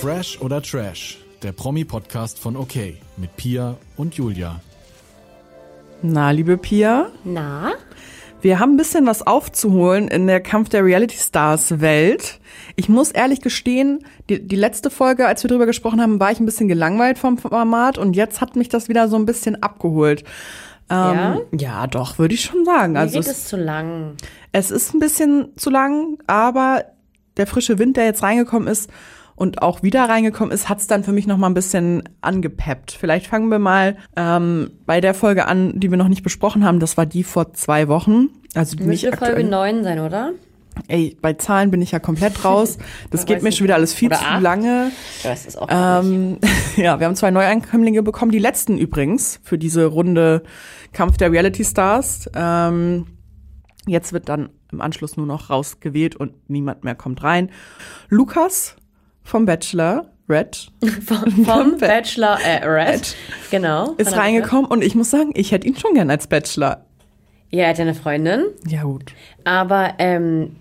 Fresh oder Trash, der Promi-Podcast von OK mit Pia und Julia. Na, liebe Pia, Na? wir haben ein bisschen was aufzuholen in der Kampf der Reality Stars Welt. Ich muss ehrlich gestehen, die, die letzte Folge, als wir drüber gesprochen haben, war ich ein bisschen gelangweilt vom Format und jetzt hat mich das wieder so ein bisschen abgeholt. Ja? Ähm, ja, doch, würde ich schon sagen. Mir Also geht es, es zu lang. es ist ein bisschen zu lang, aber der frische Wind, der jetzt reingekommen ist und auch wieder reingekommen ist, hat es dann für mich noch mal ein bisschen angepeppt. Vielleicht fangen wir mal ähm, bei der Folge an, die wir noch nicht besprochen haben. Das war die vor zwei Wochen. Also die Müsste Folge. 9 sein, oder? Ey, bei Zahlen bin ich ja komplett raus. Das geht mir schon wieder alles viel zu acht. lange. Ja, das ist auch ähm, Ähm, ja, wir haben zwei Neuankömmlinge bekommen, die letzten übrigens für diese Runde Kampf der Reality Stars. Ähm, jetzt wird dann im Anschluss nur noch rausgewählt und niemand mehr kommt rein. Lukas vom Bachelor, Red, vom, vom Bachelor äh, Red. Genau. ist reingekommen und ich muss sagen, ich hätte ihn schon gern als Bachelor. Bachelor. Ja, er hat ja eine Freundin. Ja, gut. Aber ähm,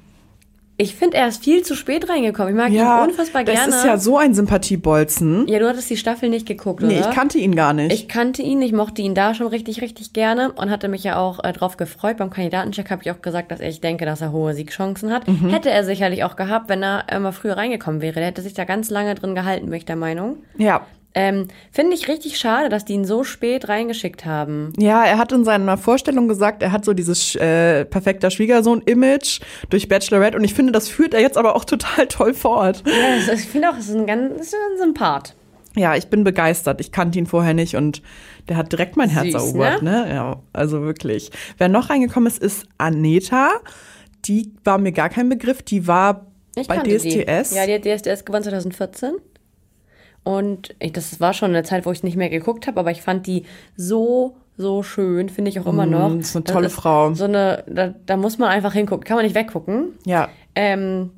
ich finde, er ist viel zu spät reingekommen. Ich mag Ja, ihn unfassbar das gerne. ist ja so ein Sympathiebolzen. ja, du hattest die Staffel nicht geguckt, Nee, oder? ich kannte ihn gar nicht. Ich kannte ihn, ich mochte ihn da schon richtig, richtig gerne und hatte mich ja auch äh, drauf gefreut. Beim Kandidatencheck habe ich auch gesagt, dass ich denke, dass er hohe Siegchancen hat. Mhm. Hätte er sicherlich auch gehabt, wenn er immer früher reingekommen wäre. Der hätte sich da ganz lange drin gehalten, bin ich der Meinung. ja. Ähm, Finde ich richtig schade, dass die ihn so spät reingeschickt haben. Ja, er hat in seiner Vorstellung gesagt, er hat so dieses äh, perfekter Schwiegersohn-Image durch Bachelorette und ich finde, das führt er jetzt aber auch total toll fort. Ja, ich finde auch, es ist ein ganz ist ein Sympath. Ja, ich bin begeistert. Ich kannte ihn vorher nicht und der hat direkt mein Herz Süß, erobert, ne? Ja, also wirklich. Wer noch reingekommen ist, ist Aneta. Die war mir gar kein Begriff. Die war Ich bei DSDS. Die. Ja, die hat DSDS gewonnen 2014. Und ich, das war schon eine Zeit, wo ich nicht mehr geguckt habe, aber ich fand die so, so schön, finde ich auch immer noch. ist eine tolle Frau. So eine, da, da muss man einfach hingucken, kann man nicht weggucken. ja. Ähm,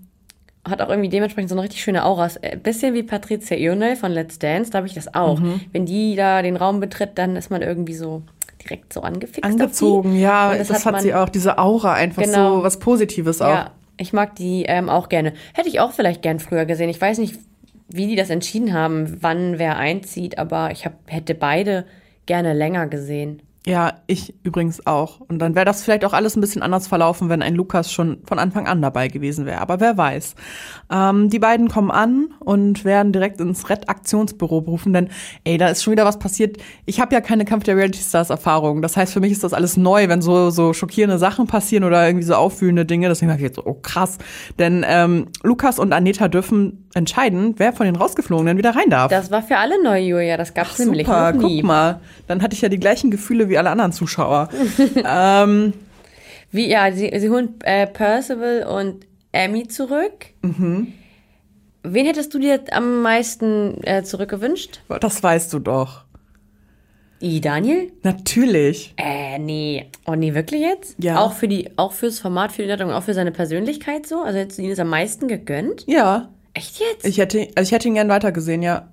hat auch irgendwie dementsprechend so eine richtig schöne Aura. Ist ein bisschen wie Patricia Ionel von Let's Dance, da habe ich das auch. Mhm. Wenn die da den Raum betritt, dann ist man irgendwie so direkt so angefixt. Angezogen, ja, Und das, hat, man- sie auch, diese Aura, einfach Genau. so was Positives auch. ja, ich mag die ähm, auch gerne. Hätte ich auch vielleicht gern früher gesehen. Ich weiß nicht, wie die das entschieden haben, wann wer einzieht, aber ich hab, hätte beide gerne länger gesehen. Ja, ich übrigens auch. Und dann wäre das vielleicht auch alles ein bisschen anders verlaufen, wenn ein Lukas schon von Anfang an dabei gewesen wäre. Aber wer weiß. Ähm, die beiden kommen an und werden direkt ins Red-Aktionsbüro berufen, denn ey, da ist schon wieder was passiert. Ich habe ja keine Kampf der Reality Stars Erfahrung. Das heißt, für mich ist das alles neu, wenn so, so schockierende Sachen passieren oder irgendwie so aufwühlende Dinge. Deswegen dachte ich jetzt, so, oh krass. Denn ähm, Lukas und Aneta dürfen entscheiden, wer von den Rausgeflogenen wieder rein darf. Das war für alle neu, Julia. Das gab's nämlich Super, noch nie. guck mal. Dann hatte ich ja die gleichen Gefühle wie alle anderen Zuschauer. ähm, Wie, ja, sie, sie holen äh, Percival und Amy zurück. Mhm. Wen hättest du dir am meisten äh, zurückgewünscht? das weißt du doch. I, Daniel? Natürlich. Äh, nee. Oh, nee, wirklich jetzt? Ja. Auch für die, auch fürs Format, für die Leitung, auch für seine Persönlichkeit so? Also hättest du ihn das am meisten gegönnt? Ja. Echt jetzt? Ich hätte, also ich hätte ihn gern weitergesehen, ja.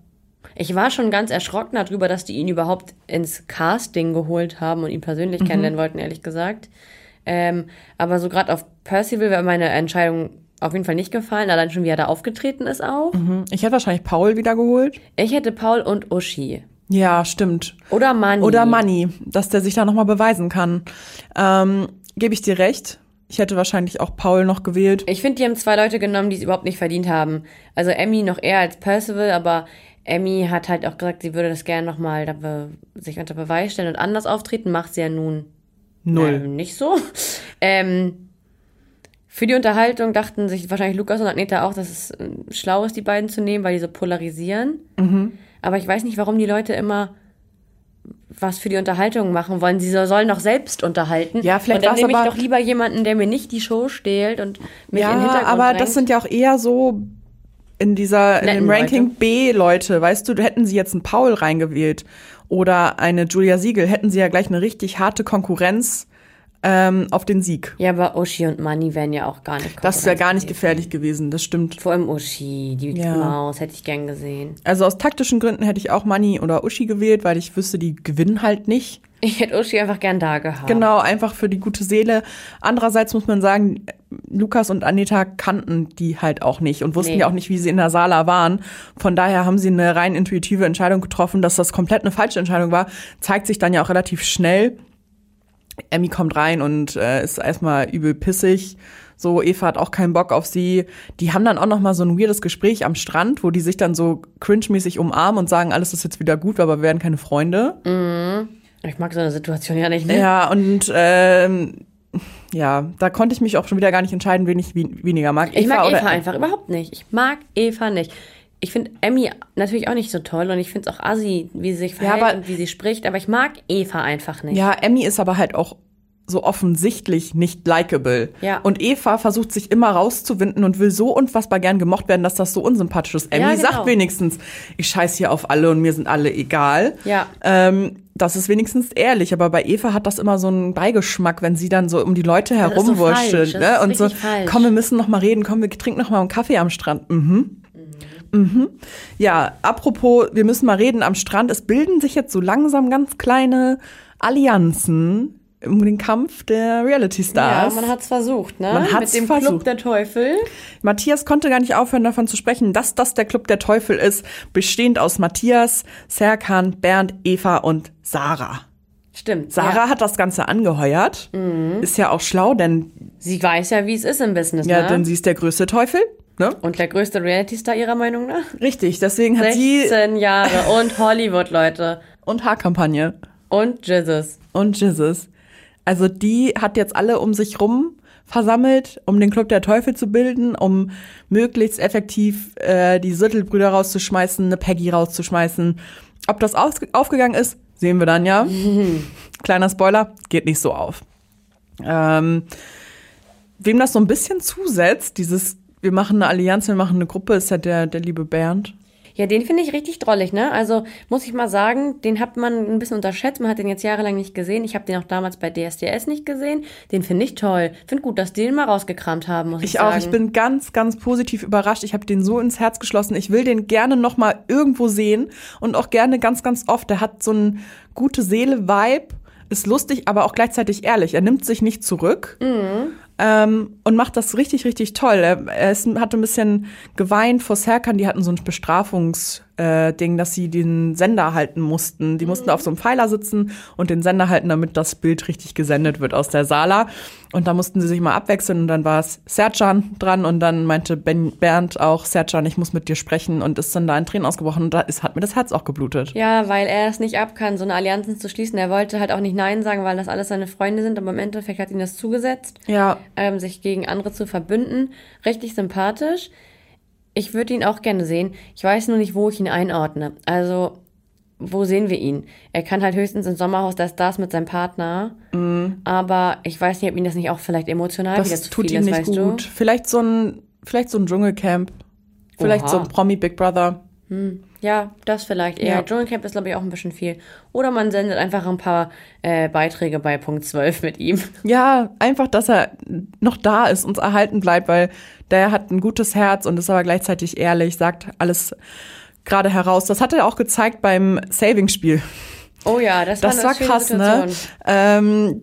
Ich war schon ganz erschrocken darüber, dass die ihn überhaupt ins Casting geholt haben und ihn persönlich Mhm. kennenlernen wollten, ehrlich gesagt. Ähm, aber so gerade auf Percival wäre meine Entscheidung auf jeden Fall nicht gefallen, allein schon wie er da aufgetreten ist auch. Hm, Ich hätte wahrscheinlich Paul wieder geholt. Ich hätte Paul und Uschi. Ja, stimmt. Oder Manni. Oder Money, dass der sich da nochmal beweisen kann. Ähm, Gebe ich dir recht. Ich hätte wahrscheinlich auch Paul noch gewählt. Ich finde, die haben zwei Leute genommen, die es überhaupt nicht verdient haben. Also Emmy noch eher als Percival, aber Emmy hat halt auch gesagt, sie würde das gerne nochmal be sich unter Beweis stellen und anders auftreten. Macht sie ja nun Null. Ähm, nicht so. Ähm, für die Unterhaltung dachten sich wahrscheinlich Lukas und Agneta auch, dass es äh, schlau ist, die beiden zu nehmen, weil die so polarisieren. Mhm. Aber ich weiß nicht, warum die Leute immer was für die Unterhaltung machen wollen. Sie so- sollen doch selbst unterhalten. Ja, vielleicht Und dann nehme ich doch lieber jemanden, der mir nicht die Show stehlt und mich in den Ja, Hintergrund aber drängt. das sind ja auch eher so in dieser, in dem Ranking Leute. B-Leute. Weißt du, hätten sie jetzt einen Paul reingewählt oder eine Julia Siegel, hätten sie ja gleich eine richtig harte Konkurrenz ähm, auf den Sieg. Ja, aber Uschi und Manni wären ja auch gar nicht Das wäre gar nicht gefährlich gewesen, das stimmt. Vor allem Uschi, die Ja. Maus, hätte ich gern gesehen. Also aus taktischen Gründen hätte ich auch Manni oder Uschi gewählt, weil ich wüsste, die gewinnen halt nicht. Ich hätte Uschi einfach gern da gehabt. Genau, einfach für die gute Seele. Andererseits muss man sagen, Lukas und Anita kannten die halt auch nicht und wussten Nee. ja auch nicht, wie sie in der Sala waren. Von daher haben sie eine rein intuitive Entscheidung getroffen, dass das komplett eine falsche Entscheidung war. Zeigt sich dann ja auch relativ schnell. Emmy kommt rein und äh, ist erstmal übel pissig. So, Eva hat auch keinen Bock auf sie. Die haben dann auch noch mal so ein weirdes Gespräch am Strand, wo die sich dann so cringe-mäßig umarmen und sagen, alles ist jetzt wieder gut, aber wir werden keine Freunde. Ich mag so eine Situation ja nicht, ne? Ja, und ähm, ja, da konnte ich mich auch schon wieder gar nicht entscheiden, wen ich wen- weniger mag. Ich mag Eva einfach überhaupt nicht. Ich mag Eva nicht. Ich finde Emmy natürlich auch nicht so toll und ich finde es auch assi, wie sie sich verhält aber- und wie sie spricht, aber ich mag Eva einfach nicht. Ja, Emmy ist aber halt auch so offensichtlich nicht likable. Ja. Und Eva versucht sich immer rauszuwinden und will so unfassbar gern gemocht werden, dass das so unsympathisch ist. Emmy Ja, genau. sagt wenigstens, ich scheiß hier auf alle und mir sind alle egal. Ja. Ähm, das ist wenigstens ehrlich, aber bei Eva hat das immer so einen Beigeschmack, wenn sie dann so um die Leute so herumwurschtelt. das ne? Und so, falsch. komm, wir müssen noch mal reden, komm, wir trinken noch mal einen Kaffee am Strand. Mhm. Mhm. Ja, apropos, wir müssen mal reden am Strand. Es bilden sich jetzt so langsam ganz kleine Allianzen um den Kampf der Reality Ja, Stars. man hat's versucht, ne? Man hat's Mit dem Club versucht. der Teufel. Matthias konnte gar nicht aufhören, davon zu sprechen, dass das der Club der Teufel ist, bestehend aus Matthias, Serkan, Bernd, Eva und Sarah. Stimmt. Sarah Ja. hat das Ganze angeheuert. Ist ja auch schlau, denn, Sie weiß ja, wie es ist im Business, ja, ne? denn sie ist der größte Teufel. Ne? und der größte Reality-Star ihrer Meinung nach? Richtig, deswegen hat sie 16 Jahre und Hollywood, Leute. und Haarkampagne Und Jesus. und Jesus. Also die hat jetzt alle um sich rum versammelt, um den Club der Teufel zu bilden, um möglichst effektiv äh, die Süttelbrüder rauszuschmeißen, eine Peggy rauszuschmeißen. Ob das aufgegangen ist, sehen wir dann ja. Kleiner Spoiler, geht nicht so auf. Ähm, wem das so ein bisschen zusetzt, dieses wir machen eine Allianz, wir machen eine Gruppe, ist ja der, der liebe Bernd. Ja, den finde ich richtig drollig, ne? Also muss ich mal sagen, den hat man ein bisschen unterschätzt. Man hat den jetzt jahrelang nicht gesehen. Ich habe den auch damals bei DSDS nicht gesehen. Den finde ich toll. Finde gut, dass die den mal rausgekramt haben, muss ich, Ich sagen. auch. Ich bin ganz, ganz positiv überrascht. Ich habe den so ins Herz geschlossen. Ich will den gerne noch mal irgendwo sehen und auch gerne ganz, ganz oft. Der hat so ein gute Seele-Vibe, ist lustig, aber auch gleichzeitig ehrlich. Er nimmt sich nicht zurück. Ähm, und macht das richtig, richtig toll. Er, er ist, hat ein bisschen geweint vor Serkan. Die hatten so ein Bestrafungs, äh, Ding, dass sie den Sender halten mussten. Die mussten auf so einem Pfeiler sitzen und den Sender halten, damit das Bild richtig gesendet wird aus der Sala. Und da mussten sie sich mal abwechseln und dann war es Sercan dran und dann meinte ben, Bernd auch, Sercan, ich muss mit dir sprechen und ist dann da in Tränen ausgebrochen und da ist, hat mir das Herz auch geblutet. Ja, weil er es nicht ab kann, so eine Allianzen zu schließen. Er wollte halt auch nicht Nein sagen, weil das alles seine Freunde sind, aber im Endeffekt hat ihm das zugesetzt, Ja, ähm, sich gegen andere zu verbünden. Richtig sympathisch. Ich würde ihn auch gerne sehen. Ich weiß nur nicht, wo ich ihn einordne. Also, wo sehen wir ihn? Er kann halt höchstens ins Sommerhaus der Stars mit seinem Partner. Aber ich weiß nicht, ob ihn das nicht auch vielleicht emotional wieder das zu tut viel ihm ist, nicht weißt gut. Vielleicht so ein, vielleicht so ein Dschungelcamp. Vielleicht Oha. so ein Promi Big Brother. du? Ja, das vielleicht eher. Ja. Dschungelcamp ist, glaube ich, auch ein bisschen viel. Oder man sendet einfach ein paar äh, Beiträge bei Punkt 12 mit ihm. Ja, einfach, dass er noch da ist, uns erhalten bleibt, weil der hat ein gutes Herz und ist aber gleichzeitig ehrlich, sagt alles gerade heraus. Das hat er auch gezeigt beim Saving-Spiel. Oh ja, das, Das war, war krass, ne? Ähm,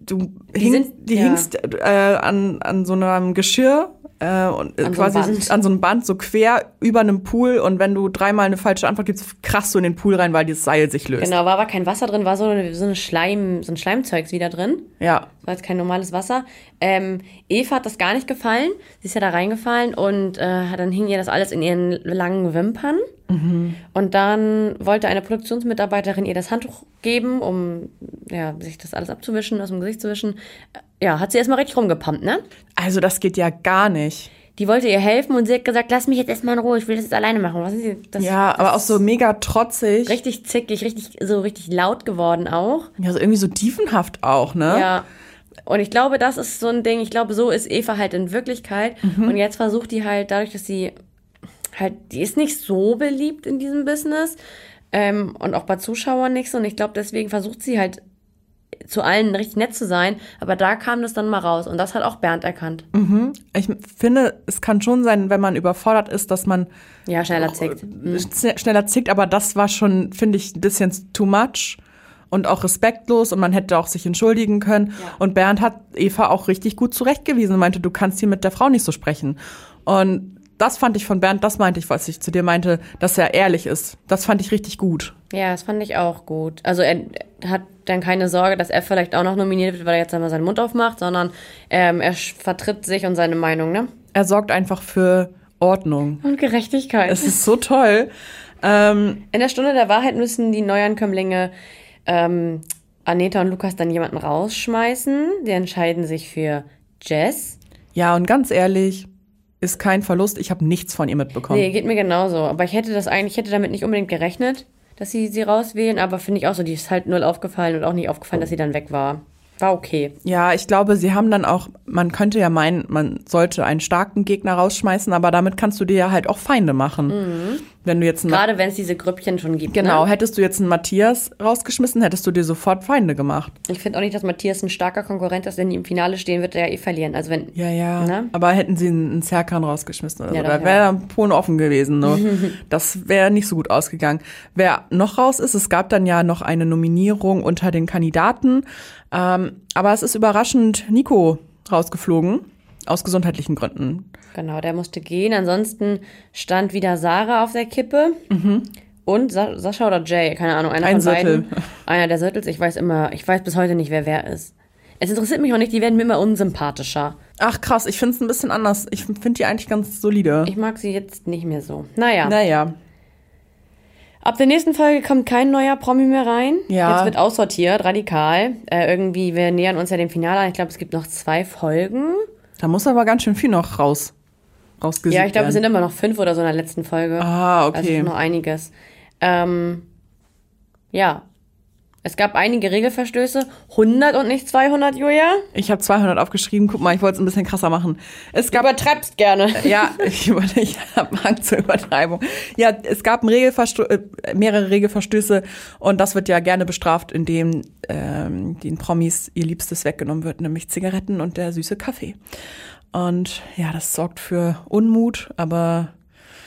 du Die hingst, sind- die ja. hingst äh, an, an so einem Geschirr äh, und äh, An so quasi Band. an so einem Band so quer über einem Pool und wenn du dreimal eine falsche Antwort gibst, krachst du in den Pool rein, weil dieses Seil sich löst. Genau, war aber kein Wasser drin, war so, eine, so, eine Schleim, so ein Schleimzeugs wieder drin. Ja. war jetzt kein normales Wasser. Ähm, Eva hat das gar nicht gefallen. Sie ist ja da reingefallen und äh, dann hing ihr das alles in ihren langen Wimpern. Und dann wollte eine Produktionsmitarbeiterin ihr das Handtuch geben, um ja, sich das alles abzuwischen, aus dem Gesicht zu wischen. Ja, hat sie erstmal richtig rumgepumpt, ne? Also das geht ja gar nicht. Die wollte ihr helfen und sie hat gesagt, lass mich jetzt erstmal in Ruhe, ich will das jetzt alleine machen. Was ist sie? Das Ja, aber auch so mega trotzig. richtig zickig, richtig, so richtig laut geworden auch. Ja, so irgendwie so tiefenhaft auch, ne? Ja. Und ich glaube, das ist so ein Ding. Ich glaube, so ist Eva halt in Wirklichkeit. Mhm. Und jetzt versucht die halt, dadurch, dass sie halt, die ist nicht so beliebt in diesem Business ähm, und auch bei Zuschauern nicht so. Und ich glaube, deswegen versucht sie halt zu allen richtig nett zu sein, aber da kam das dann mal raus und das hat auch Bernd erkannt. Ich finde, es kann schon sein, wenn man überfordert ist, dass man Ja, schneller zickt. schn- schneller zickt, aber das war schon, finde ich, ein bisschen too much und auch respektlos und man hätte auch sich entschuldigen können. Und Bernd hat Eva auch richtig gut zurechtgewiesen und meinte, du kannst hier mit der Frau nicht so sprechen. Und das fand ich von Bernd, das meinte ich, was ich zu dir meinte, dass er ehrlich ist. Das fand ich richtig gut. Ja, das fand ich auch gut. Also er hat dann keine Sorge, dass er vielleicht auch noch nominiert wird, weil er jetzt einmal seinen Mund aufmacht, sondern ähm, er vertritt sich und seine Meinung, ne? Er sorgt einfach für Ordnung. Und Gerechtigkeit. Es ist so toll. Ähm, In der Stunde der Wahrheit müssen die Neuankömmlinge ähm, Aneta und Lukas dann jemanden rausschmeißen. Die entscheiden sich für Jess. ja, und ganz ehrlich, ist kein Verlust. Ich habe nichts von ihr mitbekommen. Nee, geht mir genauso. Aber ich hätte das eigentlich, ich hätte damit nicht unbedingt gerechnet, dass sie sie rauswählen. Aber finde ich auch so, die ist halt null aufgefallen und auch nicht aufgefallen, dass sie dann weg war. War okay. Ja, ich glaube, sie haben dann auch, man könnte ja meinen, man sollte einen starken Gegner rausschmeißen, aber damit kannst du dir ja halt auch Feinde machen. Wenn du jetzt Gerade wenn es diese Grüppchen schon gibt. genau, Ne? hättest du jetzt einen Matthias rausgeschmissen, hättest du dir sofort Feinde gemacht. Ich finde auch nicht, dass Matthias ein starker Konkurrent ist, wenn die im Finale stehen, wird er ja eh verlieren. Also wenn. Ja, ja. Ne? Aber hätten sie einen Serkan rausgeschmissen oder Ja, so, dann da wäre der Polen offen gewesen. Ne? das wäre nicht so gut ausgegangen. Wer noch raus ist, es gab dann ja noch eine Nominierung unter den Kandidaten. Ähm, aber es ist überraschend Nico rausgeflogen. Aus gesundheitlichen Gründen. Genau, der musste gehen. Ansonsten stand wieder Sarah auf der Kippe. Und Sa Sascha oder Jay, keine Ahnung, einer Ein von Sirtel. beiden. Einer der Sirtels, ich weiß immer, ich weiß bis heute nicht, wer wer ist. Es interessiert mich auch nicht, die werden mir immer unsympathischer. Ach krass, ich finde es ein bisschen anders. Ich finde die eigentlich ganz solide. Ich mag sie jetzt nicht mehr so. Naja, naja, ab der nächsten Folge kommt kein neuer Promi mehr rein. Ja. Jetzt wird aussortiert, radikal. Äh, irgendwie, wir nähern uns ja dem Finale an. Ich glaube, es gibt noch zwei Folgen. Da muss aber ganz schön viel noch raus. Ja, ich glaube, es sind immer noch fünf oder so in der letzten Folge. Ah, Also okay. noch einiges. Ähm, ja. Es gab einige Regelverstöße. 100 und nicht 200, Julia? Ich habe 200 aufgeschrieben. Guck mal, ich wollte es ein bisschen krasser machen. Es Du gab übertreibst gerne. ja, ich, ich habe Hang zur Übertreibung. Ja, es gab äh, mehrere Regelverstöße und das wird ja gerne bestraft, indem ähm, den Promis ihr Liebstes weggenommen wird, nämlich Zigaretten und der süße Kaffee. Und ja, das sorgt für Unmut, aber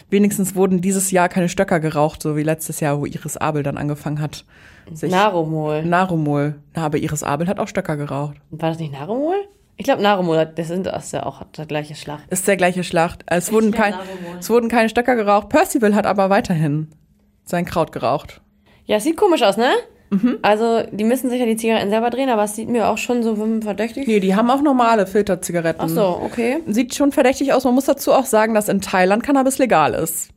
wenigstens wurden dieses Jahr keine Stöcker geraucht, so wie letztes Jahr, wo Iris Abel dann angefangen hat. Sich Narumol. Narumol. Na, aber Iris Abel hat auch Stöcker geraucht. War das nicht Narumol? Ich glaube, Narumol, das sind das ist ja auch der gleiche Schlag. Ist der gleiche Schlacht. Es wurden, kein, es wurden keine Stöcker geraucht. Percival hat aber weiterhin sein Kraut geraucht. Ja, sieht komisch aus, ne? Also, die müssen sich ja die Zigaretten selber drehen, aber es sieht mir auch schon so verdächtig. Nee, die haben auch normale Filterzigaretten. Ach so, okay. Sieht schon verdächtig aus. Man muss dazu auch sagen, dass in Thailand Cannabis legal ist.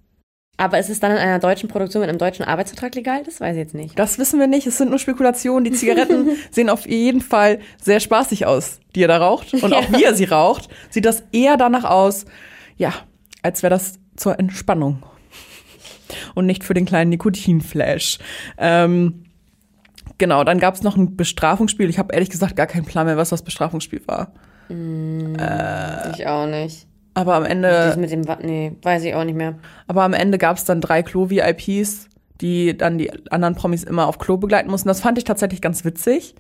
Aber ist es dann in einer deutschen Produktion mit einem deutschen Arbeitsvertrag legal? Das weiß ich jetzt nicht. Das wissen wir nicht. Es sind nur Spekulationen. Die Zigaretten sehen auf jeden Fall sehr spaßig aus, die ihr da raucht. Und auch Ja. wie ihr sie raucht, sieht das eher danach aus, ja, als wäre das zur Entspannung. Und nicht für den kleinen Nikotinflash. Ähm, genau, dann gab es noch ein Bestrafungsspiel. Ich habe ehrlich gesagt gar keinen Plan mehr, was das Bestrafungsspiel war. ich auch nicht. Aber am Das Ende, mit dem, nee, weiß ich auch nicht mehr. aber am Ende gab es dann drei Klo-VIPs, die dann die anderen Promis immer auf Klo begleiten mussten. Das fand ich tatsächlich ganz witzig.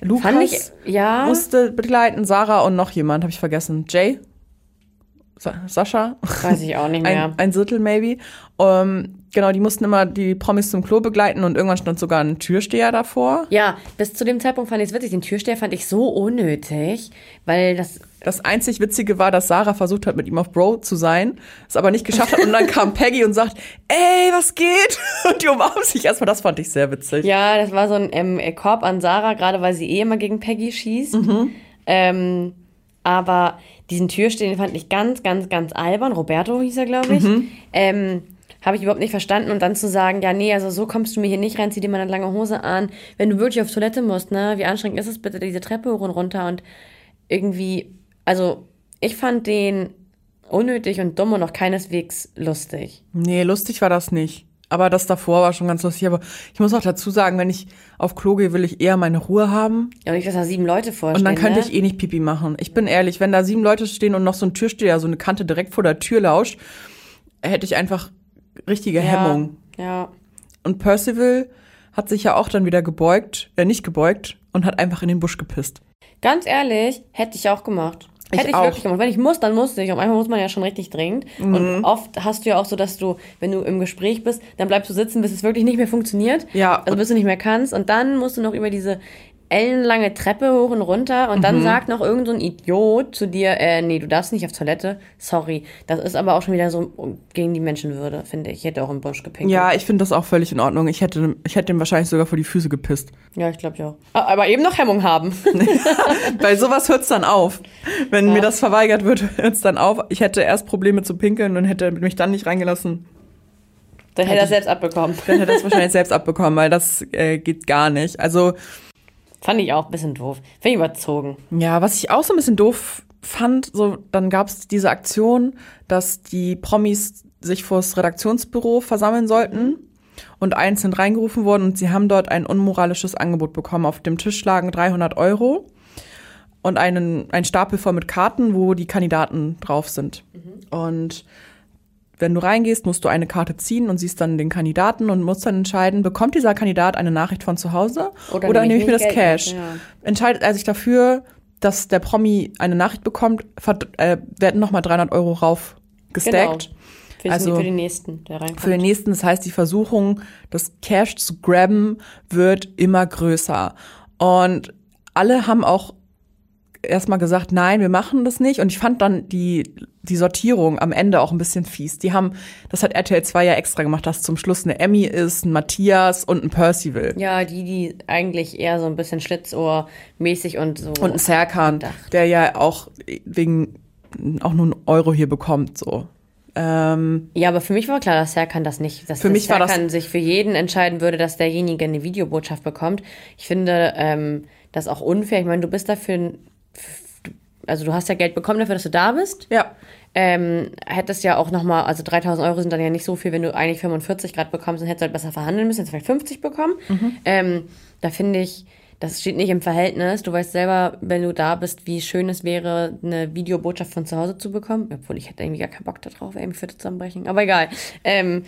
Lukas ich, ja. musste begleiten, Sarah und noch jemand, habe ich vergessen. Jay? Sa Sascha? Weiß ich auch nicht mehr. Ein, ein Sittel maybe. Ähm, genau, die mussten immer die Promis zum Klo begleiten und irgendwann stand sogar ein Türsteher davor. ja, bis zu dem Zeitpunkt fand ich es witzig. Den Türsteher fand ich so unnötig, weil das. Das einzig Witzige war, dass Sarah versucht hat, mit ihm auf Bro zu sein, es aber nicht geschafft hat. Und dann kam Peggy und sagt, ey, was geht? Und die umarmen sich erstmal. Das fand ich sehr witzig. Ja, das war so ein ähm, Korb an Sarah, gerade weil sie eh immer gegen Peggy schießt. Ähm, aber diesen Türsteher fand ich ganz, ganz, ganz albern. Roberto hieß er, glaube ich. Ähm, habe ich überhaupt nicht verstanden. Und dann zu sagen, ja, nee, also so kommst du mir hier nicht rein, zieh dir mal eine lange Hose an. Wenn du wirklich auf Toilette musst, ne, wie anstrengend ist es bitte, diese Treppe hoch und runter und irgendwie, also ich fand den unnötig und dumm und auch keineswegs lustig. Nee, lustig war das nicht. Aber das davor war schon ganz lustig. Aber ich muss auch dazu sagen, wenn ich auf Klo gehe, will ich eher meine Ruhe haben. Ja, und nicht, dass da sieben Leute vorstehen. Und dann könnte ne? ich eh nicht Pipi machen. Ich bin ehrlich, wenn da sieben Leute stehen und noch so ein Türsteher, so eine Kante direkt vor der Tür lauscht, hätte ich einfach richtige Hemmung. Ja. Und Percival hat sich ja auch dann wieder gebeugt, äh, nicht gebeugt und hat einfach in den Busch gepisst. Ganz ehrlich, hätte ich auch gemacht. Ich hätte ich auch. wirklich gemacht. Wenn ich muss, dann muss ich. Und manchmal muss man ja schon richtig dringend. Mhm. Und oft hast du ja auch so, dass du, wenn du im Gespräch bist, dann bleibst du sitzen, bis es wirklich nicht mehr funktioniert. Ja. Also bis du nicht mehr kannst. Und dann musst du noch über diese ellenlange Treppe hoch und runter. Und Mhm. dann sagt noch irgend so ein Idiot zu dir, äh, nee, du darfst nicht auf Toilette. Sorry. Das ist aber auch schon wieder so gegen die Menschenwürde, finde ich. Ich hätte auch im Busch gepinkelt. Ja, ich finde das auch völlig in Ordnung. Ich hätte, ich hätte ihm wahrscheinlich sogar vor die Füße gepisst. Ja, ich glaube ja. Ah, Aber eben noch Hemmung haben. Bei sowas hört's dann auf. Wenn mir das verweigert wird, hört's dann auf. Ich hätte erst Probleme zu pinkeln und hätte mich dann nicht reingelassen. Dann hätte er selbst abbekommen. Dann hätte er es wahrscheinlich selbst abbekommen, weil das äh, geht gar nicht. Also, Fand ich auch ein bisschen doof. Finde ich überzogen. ja, was ich auch so ein bisschen doof fand, so, dann gab's diese Aktion, dass die Promis sich vors Redaktionsbüro versammeln sollten und einzeln reingerufen wurden und sie haben dort ein unmoralisches Angebot bekommen. Auf dem Tisch lagen 300 Euro und einen, ein Stapel voll mit Karten, wo die Kandidaten drauf sind. Und wenn du reingehst, musst du eine Karte ziehen und siehst dann den Kandidaten und musst dann entscheiden, bekommt dieser Kandidat eine Nachricht von zu Hause Oder oder, nehme ich mir das Geld Cash? ja. Entscheidet er sich dafür, dass der Promi eine Nachricht bekommt, äh, werden nochmal 300 Euro rauf gestackt. Für, Also- für den nächsten, der reinkommt. Für den nächsten, das heißt, die Versuchung, das Cash zu grabben, wird immer größer. Und alle haben auch erstmal gesagt, nein, wir machen das nicht. Und ich fand dann die, die Sortierung am Ende auch ein bisschen fies. Die haben, das hat RTL 2 ja extra gemacht, dass zum Schluss eine Emmy ist, ein Matthias und ein Percival. ja, die, die eigentlich eher so ein bisschen Schlitzohr-mäßig und so. Und ein Serkan, der ja auch wegen auch nur einen Euro hier bekommt, so. Ähm, ja, aber für mich war klar, dass Serkan das nicht, dass Für das mich war das- Serkan sich für jeden entscheiden würde, dass derjenige eine Videobotschaft bekommt. Ich finde ähm, das auch unfair. Ich meine, du bist dafür, also du hast ja Geld bekommen dafür, dass du da bist. ja. Ähm, hättest ja auch nochmal, also 3000 Euro sind dann ja nicht so viel, wenn du eigentlich 45 Grad bekommst, dann hättest du halt besser verhandeln müssen, hättest vielleicht 50 bekommen. Ähm, da finde ich, das steht nicht im Verhältnis. Du weißt selber, wenn du da bist, wie schön es wäre, eine Videobotschaft von zu Hause zu bekommen. Obwohl ich hätte irgendwie gar keinen Bock da drauf, ey, mich würde zusammenbrechen. Aber egal. Ähm,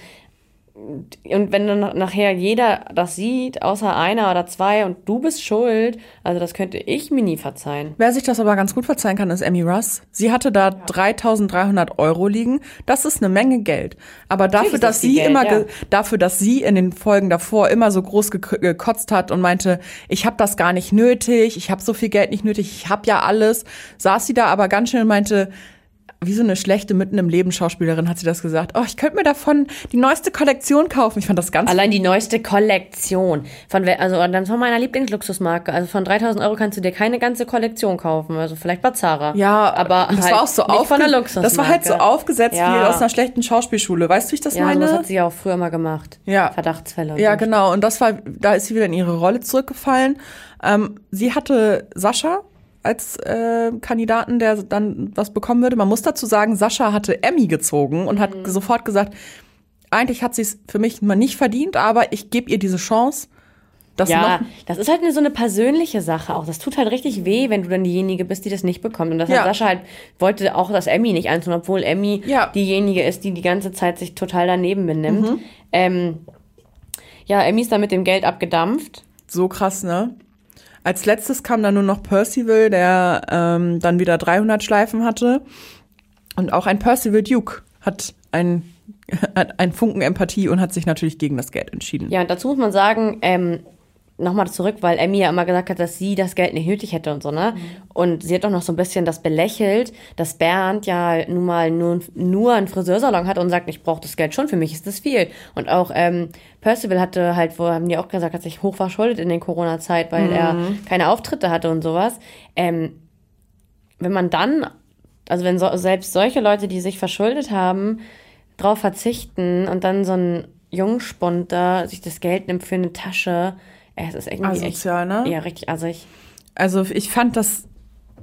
und wenn dann nachher jeder das sieht, außer einer oder zwei, und du bist schuld, also das könnte ich mir nie verzeihen. Wer sich das aber ganz gut verzeihen kann, ist Emmy Russ. Sie hatte da 3300 Euro liegen. Das ist eine Menge Geld. Aber dafür, ist das dass sie Geld, immer, ja. dafür, dass sie in den Folgen davor immer so groß gek- gekotzt hat und meinte, ich habe das gar nicht nötig, ich habe so viel Geld nicht nötig, ich habe ja alles, saß sie da aber ganz schnell und meinte, wie so eine schlechte mitten im Leben Schauspielerin hat sie das gesagt. Oh, ich könnte mir davon die neueste Kollektion kaufen. Ich fand das ganz Allein die neueste Kollektion. Von, also dann von meiner Lieblingsluxusmarke. Also von 3000 Euro kannst du dir keine ganze Kollektion kaufen. Also vielleicht bei Zara. Ja, aber das halt war auch so nicht von der Luxusmarke. Das war halt so aufgesetzt Ja. wie aus einer schlechten Schauspielschule. Weißt du, wie ich das Ja, meine? sowas hat sie ja auch früher mal gemacht. Ja. Verdachtsfälle. Ja, genau. Und das war, da ist sie wieder in ihre Rolle zurückgefallen. Ähm, sie hatte Sascha als äh, Kandidaten, der dann was bekommen würde. Man muss dazu sagen, Sascha hatte Emmy gezogen und hat sofort gesagt, eigentlich hat sie es für mich mal nicht verdient, aber ich gebe ihr diese Chance. Das Ja, das ist halt eine, so eine persönliche Sache auch. Das tut halt richtig weh, wenn du dann diejenige bist, die das nicht bekommt. Und das Ja. hat Sascha halt, wollte auch das Emmy nicht antun, obwohl Emmy Ja. diejenige ist, die die ganze Zeit sich total daneben benimmt. Mhm. Ähm, ja, Emmy ist dann mit dem Geld abgedampft. so krass, ne? Als letztes kam dann nur noch Percival, der ähm, dann wieder 300 Schleifen hatte. Und auch ein Percival Duke hat ein, hat ein Funken Empathie und hat sich natürlich gegen das Geld entschieden. Ja, und dazu muss man sagen, ähm, nochmal zurück, weil Emmy ja immer gesagt hat, dass sie das Geld nicht nötig hätte und so, ne? Und sie hat doch noch so ein bisschen das belächelt, dass Bernd ja nun mal nur, nur einen Friseursalon hat und sagt, ich brauche das Geld schon, für mich ist das viel. Und auch ähm, Percival hatte halt, wo haben die auch gesagt, hat sich hoch verschuldet in der Corona-Zeit, weil er keine Auftritte hatte und sowas. Ähm, wenn man dann, also wenn so, selbst solche Leute, die sich verschuldet haben, drauf verzichten und dann so ein Jungspund da sich das Geld nimmt für eine Tasche, es ist irgendwie Asozial, echt, ne? Ja, richtig assig. Also ich fand das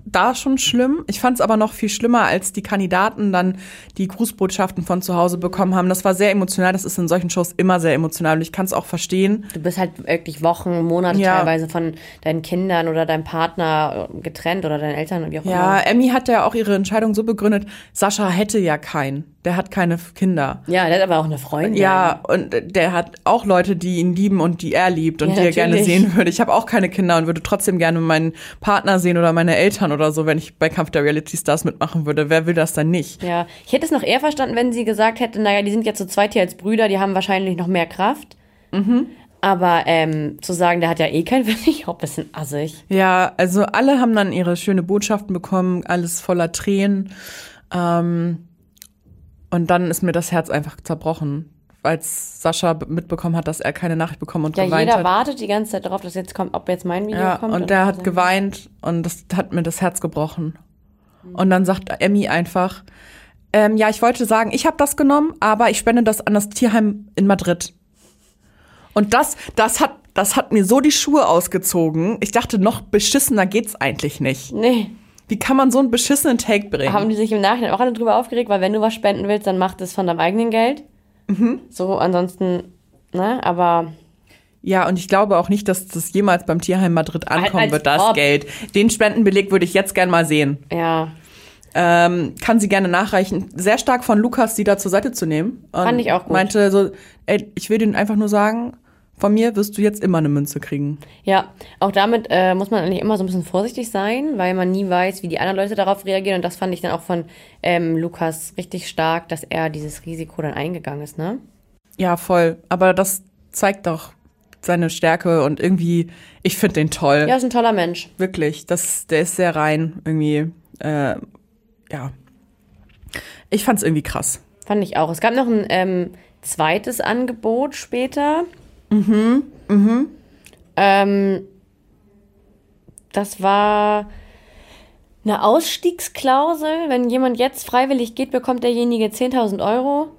da schon schlimm. Ich fand es aber noch viel schlimmer, als die Kandidaten dann die Grußbotschaften von zu Hause bekommen haben. Das war sehr emotional. Das ist in solchen Shows immer sehr emotional und ich kann es auch verstehen. Du bist halt wirklich Wochen, Monate Ja. teilweise von deinen Kindern oder deinem Partner getrennt oder deinen Eltern und wie auch Ja, immer. Emmy hat ja auch ihre Entscheidung so begründet, Sascha hätte ja keinen. Der hat keine Kinder. Ja, der hat aber auch eine Freundin. Ja, und der hat auch Leute, die ihn lieben und die er liebt und Ja, die er gerne natürlich. sehen würde. Ich habe auch keine Kinder und würde trotzdem gerne meinen Partner sehen oder meine Eltern oder so, wenn ich bei Kampf der Reality Stars mitmachen würde. Wer will das denn nicht? Ja, ich hätte es noch eher verstanden, wenn sie gesagt hätte, naja, die sind jetzt so zweit hier als Brüder, die haben wahrscheinlich noch mehr Kraft. Mhm. Aber ähm, zu sagen, der hat ja eh keinen, finde ich auch ein bisschen assig. Ja, also alle haben dann ihre schöne Botschaften bekommen, alles voller Tränen. Ähm, und dann ist mir das Herz einfach zerbrochen, als Sascha mitbekommen hat, dass er keine Nachricht bekommen und Ja, geweint jeder hat. wartet die ganze Zeit darauf, dass jetzt kommt, ob jetzt mein Video Ja, kommt. und der hat geweint und das hat mir das Herz gebrochen. Und dann sagt Emmy einfach, ähm, ja, ich wollte sagen, ich habe das genommen, aber ich spende das an das Tierheim in Madrid. Und das, das hat, das hat mir so die Schuhe ausgezogen. Ich dachte, noch beschissener geht's eigentlich nicht. Nee, Wie kann man so einen beschissenen Take bringen? haben die sich im Nachhinein auch alle drüber aufgeregt, weil wenn du was spenden willst, dann mach das von deinem eigenen Geld. Mhm. So, ansonsten, ne, aber Ja, und ich glaube auch nicht, dass das jemals beim Tierheim Madrid ankommen als wird, das ob. Geld. Den Spendenbeleg würde ich jetzt gern mal sehen. ja, Ähm, kann sie gerne nachreichen. Sehr stark von Lukas, sie da zur Seite zu nehmen. Und Fand ich auch gut. Meinte so, ey, ich will dir einfach nur sagen, von mir wirst du jetzt immer eine Münze kriegen. Ja, auch damit äh, muss man eigentlich immer so ein bisschen vorsichtig sein, weil man nie weiß, wie die anderen Leute darauf reagieren. Und das fand ich dann auch von ähm, Lukas richtig stark, dass er dieses Risiko dann eingegangen ist, ne? Ja, voll. Aber das zeigt doch seine Stärke und irgendwie, ich finde den toll. Ja, ist ein toller Mensch. Wirklich. Das, der ist sehr rein, irgendwie. Äh, ja. Ich fand's irgendwie krass. Fand ich auch. Es gab noch ein ähm, zweites Angebot später. Mhm, mhm. Ähm, das war eine Ausstiegsklausel. Wenn jemand jetzt freiwillig geht, bekommt derjenige 10.000 Euro.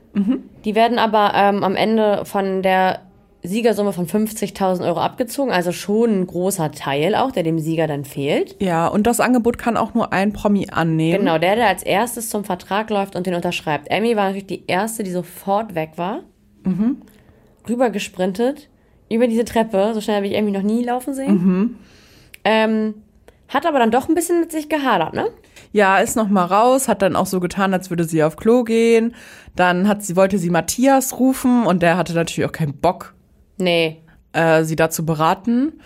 Die werden aber ähm, am Ende von der Siegersumme von 50.000 Euro abgezogen. Also schon ein großer Teil auch, der dem Sieger dann fehlt. Ja, und das Angebot kann auch nur ein Promi annehmen. Genau, der, der als erstes zum Vertrag läuft und den unterschreibt. Emmy war natürlich die erste, die sofort weg war. Rüber gesprintet, über diese Treppe. So schnell habe ich Emmy noch nie laufen sehen. Ähm, hat aber dann doch ein bisschen mit sich gehadert, ne? Ja, ist noch mal raus, hat dann auch so getan, als würde sie auf Klo gehen. Dann hat sie, wollte sie Matthias rufen und der hatte natürlich auch keinen Bock, Nee. äh, sie da zu beraten.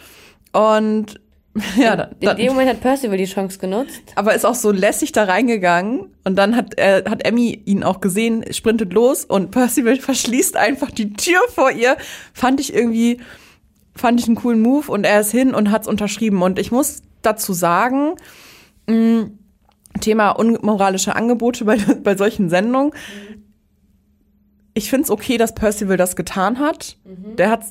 Und ja, dann, In dem Moment hat Percival die Chance genutzt. aber ist auch so lässig da reingegangen und dann hat, äh, hat Emmy ihn auch gesehen, sprintet los und Percival verschließt einfach die Tür vor ihr. Fand ich irgendwie, fand ich einen coolen Move und er ist hin und hat's unterschrieben. Und ich muss dazu sagen, mh, Thema unmoralische Angebote bei, bei solchen Sendungen. Ich find's okay, dass Percival das getan hat. Der hat,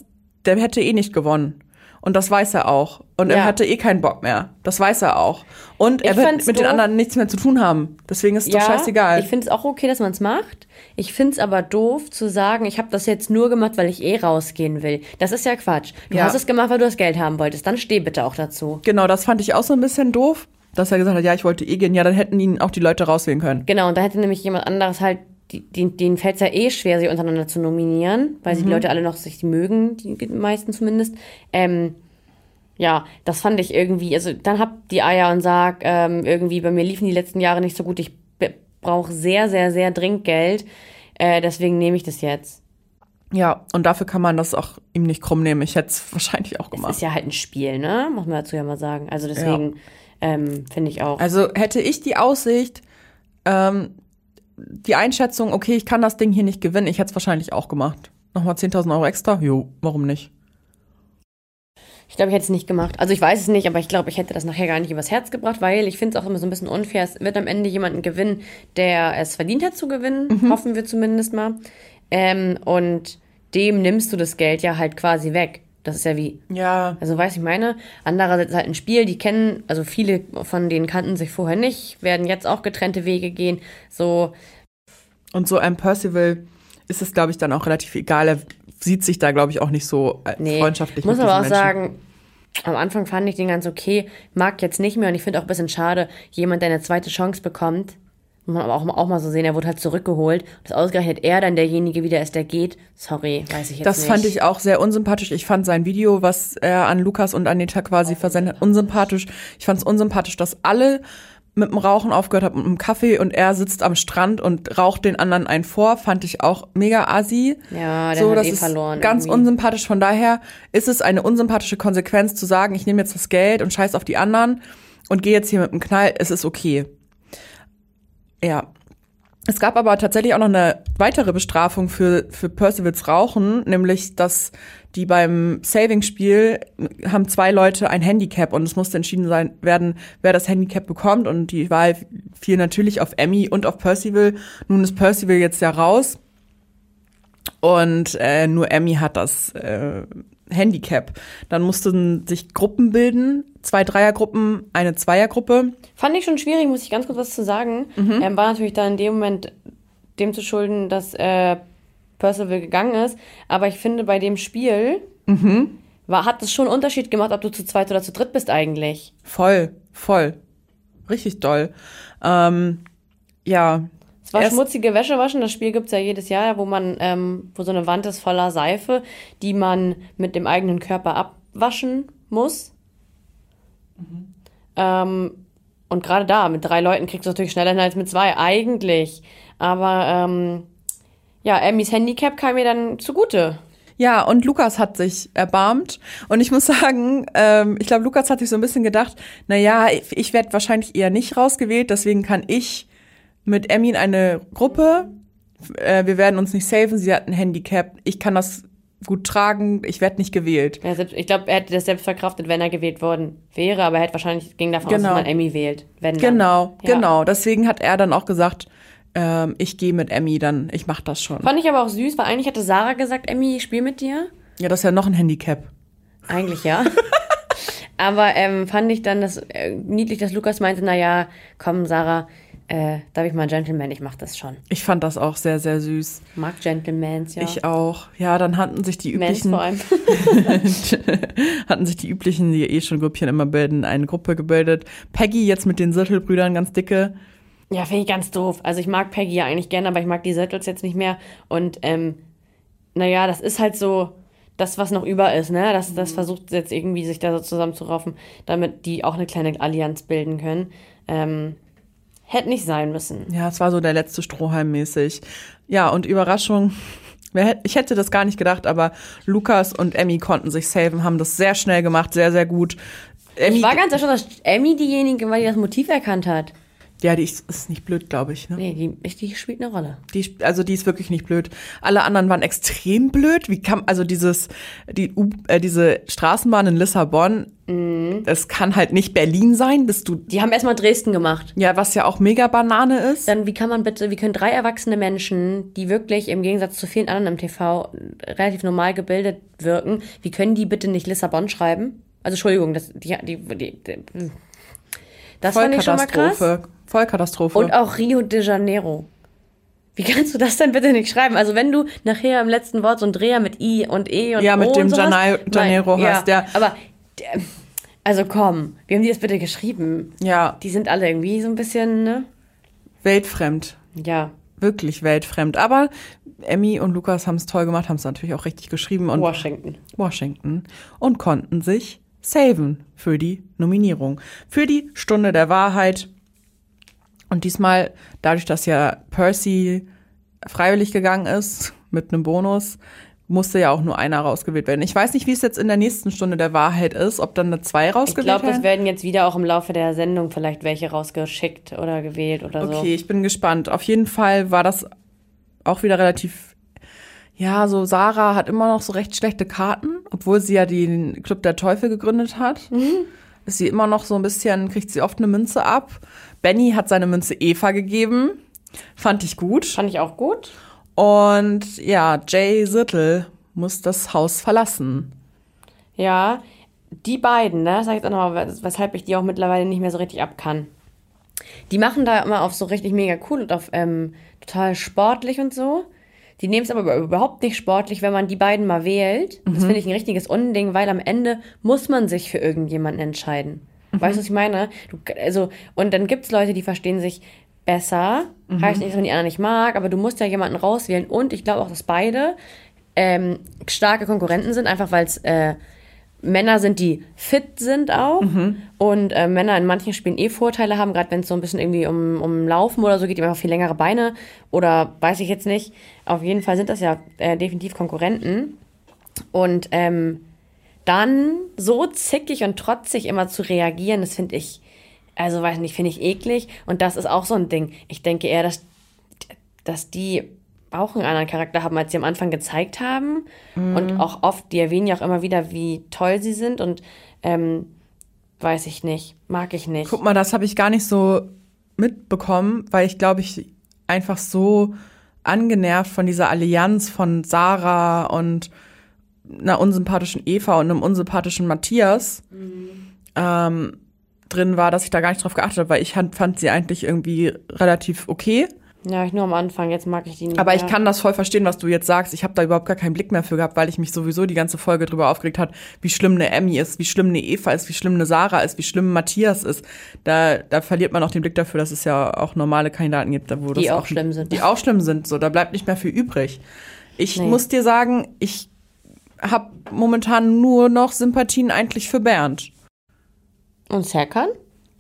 der hätte eh nicht gewonnen. Und das weiß er auch. Und er Ja. hatte eh keinen Bock mehr. Das weiß er auch. Und er Ich wird mit den doof. anderen nichts mehr zu tun haben. Deswegen ist es doch scheißegal. Ich finde es auch okay, dass man es macht. Ich finde es aber doof zu sagen, ich habe das jetzt nur gemacht, weil ich eh rausgehen will. Das ist ja Quatsch. Du Ja. hast es gemacht, weil du das Geld haben wolltest. Dann steh bitte auch dazu. genau, das fand ich auch so ein bisschen doof, dass er gesagt hat, ja, ich wollte eh gehen. Ja, dann hätten ihn auch die Leute rauswählen können. Genau, und da hätte nämlich jemand anderes halt, die, die, denen fällt es ja eh schwer, sich untereinander zu nominieren, weil Mhm. sie die Leute alle noch sich mögen, die meisten zumindest. Ähm, ja, das fand ich irgendwie, also dann hab die Eier und sag, ähm, irgendwie, bei mir liefen die letzten Jahre nicht so gut, ich brauche sehr, sehr, sehr dringend Geld, äh, deswegen nehme ich das jetzt. Ja, und dafür kann man das auch ihm nicht krumm nehmen. Ich hätte es wahrscheinlich auch Es gemacht. ist ja halt ein Spiel, ne? Muss man dazu ja mal sagen. Also deswegen ähm, finde ich auch. Also hätte ich die Aussicht, ähm, die Einschätzung, okay, ich kann das Ding hier nicht gewinnen, ich hätte es wahrscheinlich auch gemacht. Nochmal 10.000 Euro extra? Jo, warum nicht? Ich glaube, ich hätte es nicht gemacht. Also ich weiß es nicht, aber ich glaube, ich hätte das nachher gar nicht übers Herz gebracht, weil ich finde es auch immer so ein bisschen unfair. Es wird am Ende jemanden gewinnen, der es verdient hat zu gewinnen, hoffen wir zumindest mal. Ähm, und dem nimmst du das Geld ja halt quasi weg. Das ist ja wie, Ja, also weiß ich meine. Andererseits halt ein Spiel, die kennen, also viele von denen kannten sich vorher nicht, werden jetzt auch getrennte Wege gehen. So, und so einem Percival ist es, glaube ich, dann auch relativ egal. Er sieht sich da, glaube ich, auch nicht so äh, nee. freundschaftlich Muss mit aber auch Menschen. sagen, am Anfang fand ich den ganz okay, mag jetzt nicht mehr und ich finde auch ein bisschen schade, jemand, der eine zweite Chance bekommt, muss man aber auch, auch mal so sehen, er wurde halt zurückgeholt. Dass ausgerechnet er dann derjenige wieder ist, der geht. Sorry, weiß ich jetzt Das nicht. fand ich auch sehr unsympathisch. Ich fand sein Video, was er an Lukas und Anita quasi versendet hat, unsympathisch. Ich fand es unsympathisch, dass alle mit dem Rauchen aufgehört haben, mit dem Kaffee und er sitzt am Strand und raucht den anderen einen vor, fand ich auch mega assi. Ja, der so, hat das eh ist verloren Ganz irgendwie. unsympathisch. Von daher ist es eine unsympathische Konsequenz zu sagen, ich nehme jetzt das Geld und scheiß auf die anderen und gehe jetzt hier mit dem Knall. Es ist okay. Ja. Es gab aber tatsächlich auch noch eine weitere Bestrafung für, für Percivals Rauchen, nämlich, dass die beim Saving-Spiel haben zwei Leute ein Handicap und es musste entschieden sein werden, wer das Handicap bekommt und die Wahl fiel natürlich auf Emmy und auf Percival. Nun ist Percival jetzt ja raus und äh, nur Emmy hat das äh, Handicap. Dann mussten sich Gruppen bilden, zwei Dreiergruppen, eine Zweiergruppe. Fand ich schon schwierig, muss ich ganz kurz was zu sagen. Mhm. Ähm, war natürlich dann in dem Moment dem zu schulden, dass äh, Percival gegangen ist. Aber ich finde, bei dem Spiel Mhm. war, hat es schon einen Unterschied gemacht, ob du zu zweit oder zu dritt bist eigentlich. Voll, voll. Richtig doll. Ähm, ja. Es war Erst- schmutzige Wäsche waschen. Das Spiel gibt's ja jedes Jahr, wo man, ähm, wo so eine Wand ist voller Seife, die man mit dem eigenen Körper abwaschen muss. Ähm, und gerade da, mit drei Leuten kriegst du natürlich schneller hin als mit zwei, eigentlich. Aber ähm, ja, Emmys Handicap kam mir dann zugute. Ja, und Lukas hat sich erbarmt. Und ich muss sagen, ähm, ich glaube, Lukas hat sich so ein bisschen gedacht, na ja, ich, ich werde wahrscheinlich eher nicht rausgewählt, deswegen kann ich mit Emmy in eine Gruppe. Äh, wir werden uns nicht saven, sie hat ein Handicap. Ich kann das gut tragen, ich werde nicht gewählt. Ja, selbst, ich glaube, er hätte das selbst verkraftet, wenn er gewählt worden wäre, aber er hätte wahrscheinlich ging davon aus, Genau. dass man Emmy wählt. Wenn. Genau, Ja. genau. Deswegen hat er dann auch gesagt, ähm, ich gehe mit Emmy dann, ich mach das schon. Fand ich aber auch süß, weil eigentlich hatte Sarah gesagt, Emmy, ich spiel mit dir. Ja, das ist ja noch ein Handicap. Eigentlich ja. Aber ähm, fand ich dann das äh, niedlich, dass Lukas meinte, naja, komm, Sarah, äh, darf ich mal Gentleman, ich mach das schon. Ich fand das auch sehr, sehr süß. Mag Gentlemans, ja. Ich auch. Ja, dann hatten sich die Mans üblichen, vor allem. hatten sich die üblichen, die eh schon Grüppchen immer bilden, eine Gruppe gebildet. Peggy jetzt mit den Sirtelbrüdern, ganz dicke. Ja, finde ich ganz doof. Also ich mag Peggy ja eigentlich gerne, aber ich mag die Settles jetzt nicht mehr. Und ähm, naja, das ist halt so das, was noch über ist, ne? Das, das versucht jetzt irgendwie sich da so zusammenzuraufen, damit die auch eine kleine Allianz bilden können. Ähm, hätte nicht sein müssen. Ja, es war so der letzte Strohhalm mäßig. Ja, und Überraschung. Ich hätte das gar nicht gedacht, aber Lukas und Emmy konnten sich saven, haben das sehr schnell gemacht, sehr, sehr gut. Emmy, Ich war ganz erstaunt, dass Emmy diejenige war, die das Motiv erkannt hat. Ja, die ist, ist nicht blöd, glaube ich. Ne? Nee, die, die spielt eine Rolle. Die, also die ist wirklich nicht blöd. Alle anderen waren extrem blöd. Wie kam also dieses die äh, diese Straßenbahn in Lissabon? Das kann halt nicht Berlin sein, bist du Die haben erstmal Dresden gemacht. ja, was ja auch mega Banane ist. Dann, wie kann man bitte, wie können drei erwachsene Menschen, die wirklich im Gegensatz zu vielen anderen im TV relativ normal gebildet wirken, wie können die bitte nicht Lissabon schreiben? Also Entschuldigung, das, die, die, die, die das fand ich schon mal krass. Vollkatastrophe. Und auch Rio de Janeiro. Wie kannst du das denn bitte nicht schreiben? Also wenn du nachher im letzten Wort so einen Dreher mit I und E und Ja, mit O dem und so Janai- hast, Janeiro nein, hast, ja. Aber, der- also komm, wie haben die das bitte geschrieben? ja, Die sind alle irgendwie so ein bisschen, ne? weltfremd. Ja, Wirklich weltfremd. Aber Emmy und Lukas haben es toll gemacht, haben es natürlich auch richtig geschrieben und Washington. Washington und konnten sich saven für die Nominierung. Für die Stunde der Wahrheit. Und diesmal, dadurch, dass ja Percy freiwillig gegangen ist mit einem Bonus, musste ja auch nur einer rausgewählt werden. Ich weiß nicht, wie es jetzt in der nächsten Stunde der Wahrheit ist, ob dann eine zwei Ich rausgewählt glaube, das werden. werden jetzt wieder auch im Laufe der Sendung vielleicht welche rausgeschickt oder gewählt oder so. Okay, ich bin gespannt. Auf jeden Fall war das auch wieder relativ. Ja, so Sarah hat immer noch so recht schlechte Karten, obwohl sie ja den Club der Teufel gegründet hat. Mhm. Ist sie immer noch so ein bisschen, kriegt sie oft eine Münze ab. Benny hat seine Münze Eva gegeben. Fand ich gut. Fand ich auch gut. Und ja, Jay Sittel muss das Haus verlassen. Ja, die beiden, ne, sag ich jetzt auch nochmal, wes- weshalb ich die auch mittlerweile nicht mehr so richtig ab kann. Die machen da immer auf so richtig mega cool und auf ähm, total sportlich und so. Die nehmen es aber überhaupt nicht sportlich, wenn man die beiden mal wählt. Das finde ich ein richtiges Unding, weil am Ende muss man sich für irgendjemanden entscheiden. Weißt du, was ich meine? Du, also, und dann gibt es Leute, die verstehen sich besser. Heißt nicht, dass man die anderen nicht mag, aber du musst ja jemanden rauswählen. Und ich glaube auch, dass beide ähm, starke Konkurrenten sind, einfach weil es äh, Männer sind, die fit sind auch. Und äh, Männer in manchen Spielen eh Vorteile haben, gerade wenn es so ein bisschen irgendwie um, um Laufen oder so geht, die haben einfach viel längere Beine. Oder weiß ich jetzt nicht. Auf jeden Fall sind das ja äh, definitiv Konkurrenten. Und ähm, dann so zickig und trotzig immer zu reagieren, das finde ich, also weiß nicht, finde ich eklig. Und das ist auch so ein Ding. Ich denke eher, dass, dass die auch einen anderen Charakter haben, als sie am Anfang gezeigt haben. Und auch oft, die erwähnen ja auch immer wieder, wie toll sie sind. Und ähm, weiß ich nicht, mag ich nicht. Guck mal, das habe ich gar nicht so mitbekommen, weil ich glaube, ich einfach so angenervt von dieser Allianz von Sarah und einer unsympathischen Eva und einem unsympathischen Matthias ähm, drin war, dass ich da gar nicht drauf geachtet habe, weil ich fand, sie eigentlich irgendwie relativ okay. Ja, ich nur am Anfang, jetzt mag ich die nicht. Aber ich mehr. kann das voll verstehen, was du jetzt sagst. Ich habe da überhaupt gar keinen Blick mehr für gehabt, weil ich mich sowieso die ganze Folge drüber aufgeregt hat, wie schlimm eine Emmy ist, wie schlimm eine Eva ist, wie schlimm eine Sarah ist, wie schlimm Matthias ist. Da, da verliert man auch den Blick dafür, dass es ja auch normale Kandidaten gibt, wo Die das auch schlimm sind. Die auch schlimm sind. So, da bleibt nicht mehr viel übrig. Ich Nee. muss dir sagen, ich habe momentan nur noch Sympathien eigentlich für Bernd. Und Serkan?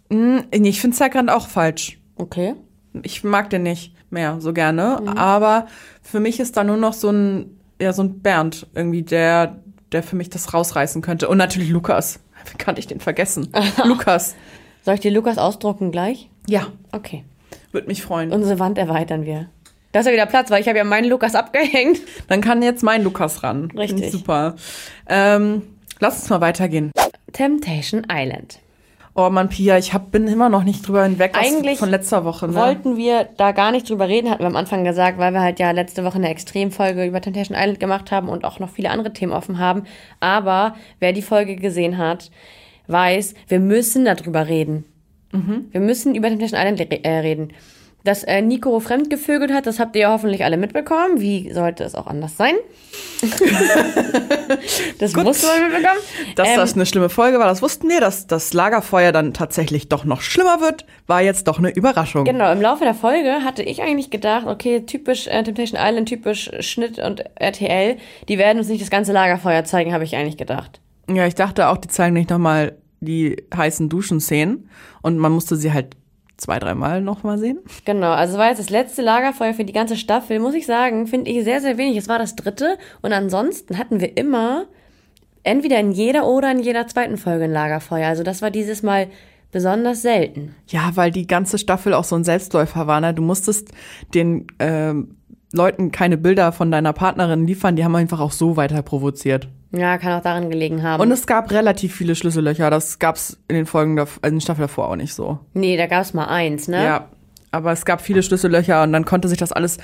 Hm, nee, ich finde Serkan auch falsch. Okay. Ich mag den nicht mehr so gerne, aber für mich ist da nur noch so ein, ja, so ein Bernd irgendwie, der, der für mich das rausreißen könnte. Und natürlich Lukas. Wie kann ich den vergessen? Lukas. Soll ich dir Lukas ausdrucken gleich? Ja, Okay. würde mich freuen. Unsere Wand erweitern wir. Da ist ja wieder Platz, weil ich habe ja meinen Lukas abgehängt. Dann kann jetzt mein Lukas ran. Richtig. Super. Ähm, lass uns mal weitergehen. Temptation Island. Oh Mann, Pia, ich hab, bin immer noch nicht drüber hinweg Eigentlich von letzter Woche. Ne? Wollten wir da gar nicht drüber reden, hatten wir am Anfang gesagt, weil wir halt ja letzte Woche eine Extremfolge über Temptation Island gemacht haben und auch noch viele andere Themen offen haben. Aber wer die Folge gesehen hat, weiß, wir müssen darüber reden. Wir müssen über Temptation Island äh, reden. Dass äh, Nico fremdgevögelt hat, das habt ihr ja hoffentlich alle mitbekommen. Wie sollte es auch anders sein? das musst du mal mitbekommen. Dass Ähm, das eine schlimme Folge war, das wussten wir. Dass das Lagerfeuer dann tatsächlich doch noch schlimmer wird, war jetzt doch eine Überraschung. Genau, im Laufe der Folge hatte ich eigentlich gedacht, okay, typisch äh, Temptation Island, typisch Schnitt und RTL, die werden uns nicht das ganze Lagerfeuer zeigen, habe ich eigentlich gedacht. Ja, ich dachte auch, die zeigen nicht nochmal die heißen Duschen-Szenen. Und man musste sie halt zwei, dreimal nochmal sehen. Genau, also es war jetzt das letzte Lagerfeuer für die ganze Staffel, muss ich sagen, finde ich sehr, sehr wenig. Es war das dritte und ansonsten hatten wir immer entweder in jeder oder in jeder zweiten Folge ein Lagerfeuer. Also das war dieses Mal besonders selten. Ja, weil die ganze Staffel auch so ein Selbstläufer war. Ne? Du musstest den ähm, Leuten keine Bilder von deiner Partnerin liefern, die haben einfach auch so weiter provoziert. Ja, kann auch daran gelegen haben. Und es gab relativ viele Schlüssellöcher. Das gab's in den Folgen, also in der Staffel davor auch nicht so. nee, da gab es mal eins, ne? Ja. Aber es gab viele Schlüssellöcher und dann konnte sich das alles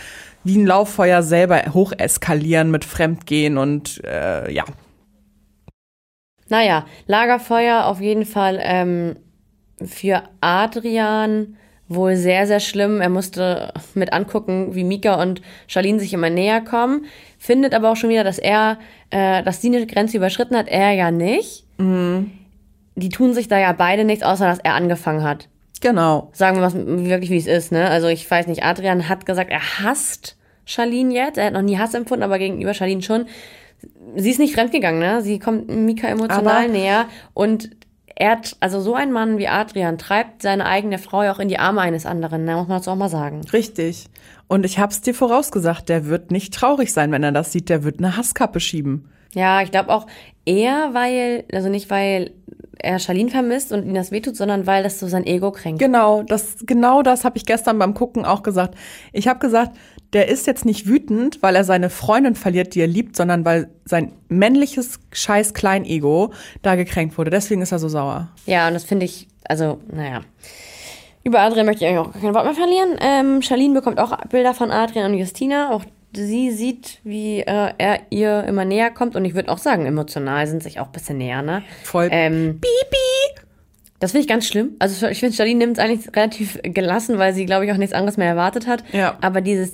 wie ein Lauffeuer selber hocheskalieren mit Fremdgehen und äh, ja. Naja, Lagerfeuer auf jeden Fall ähm, für Adrian wohl sehr, sehr schlimm. Er musste mit angucken, wie Mika und Charlene sich immer näher kommen. Findet aber auch schon wieder, dass er, äh, dass sie eine Grenze überschritten hat, er ja nicht. Die tun sich da ja beide nichts, außer dass er angefangen hat. Genau. Sagen wir was wirklich, wie es ist, ne? Also ich weiß nicht, Adrian hat gesagt, er hasst Charlene jetzt. Er hat noch nie Hass empfunden, aber gegenüber Charlene schon. Sie ist nicht fremdgegangen, ne? Sie kommt Mika emotional Aber- näher und er, hat- also so ein Mann wie Adrian treibt seine eigene Frau ja auch in die Arme eines anderen, ne? muss man das auch mal sagen. Richtig. Und ich hab's dir vorausgesagt, der wird nicht traurig sein, wenn er das sieht. Der wird eine Hasskappe schieben. Ja, ich glaube auch eher, weil, also nicht weil er Charlene vermisst und ihm das wehtut, sondern weil das so sein Ego kränkt. Genau, das genau das habe ich gestern beim Gucken auch gesagt. Ich habe gesagt, der ist jetzt nicht wütend, weil er seine Freundin verliert, die er liebt, sondern weil sein männliches scheiß Kleinego da gekränkt wurde. Deswegen ist er so sauer. Ja, und das finde ich, also, naja. Über Adrian möchte ich eigentlich auch kein Wort mehr verlieren. Ähm, Charlene bekommt auch Bilder von Adrian und Justina. Auch sie sieht, wie äh, er ihr immer näher kommt. Und ich würde auch sagen, emotional sind sich auch ein bisschen näher, ne? Voll. Ähm, Bibi. Das finde ich ganz schlimm. Also ich finde, Charlene nimmt es eigentlich relativ gelassen, weil sie, glaube ich, auch nichts anderes mehr erwartet hat. Ja. Aber dieses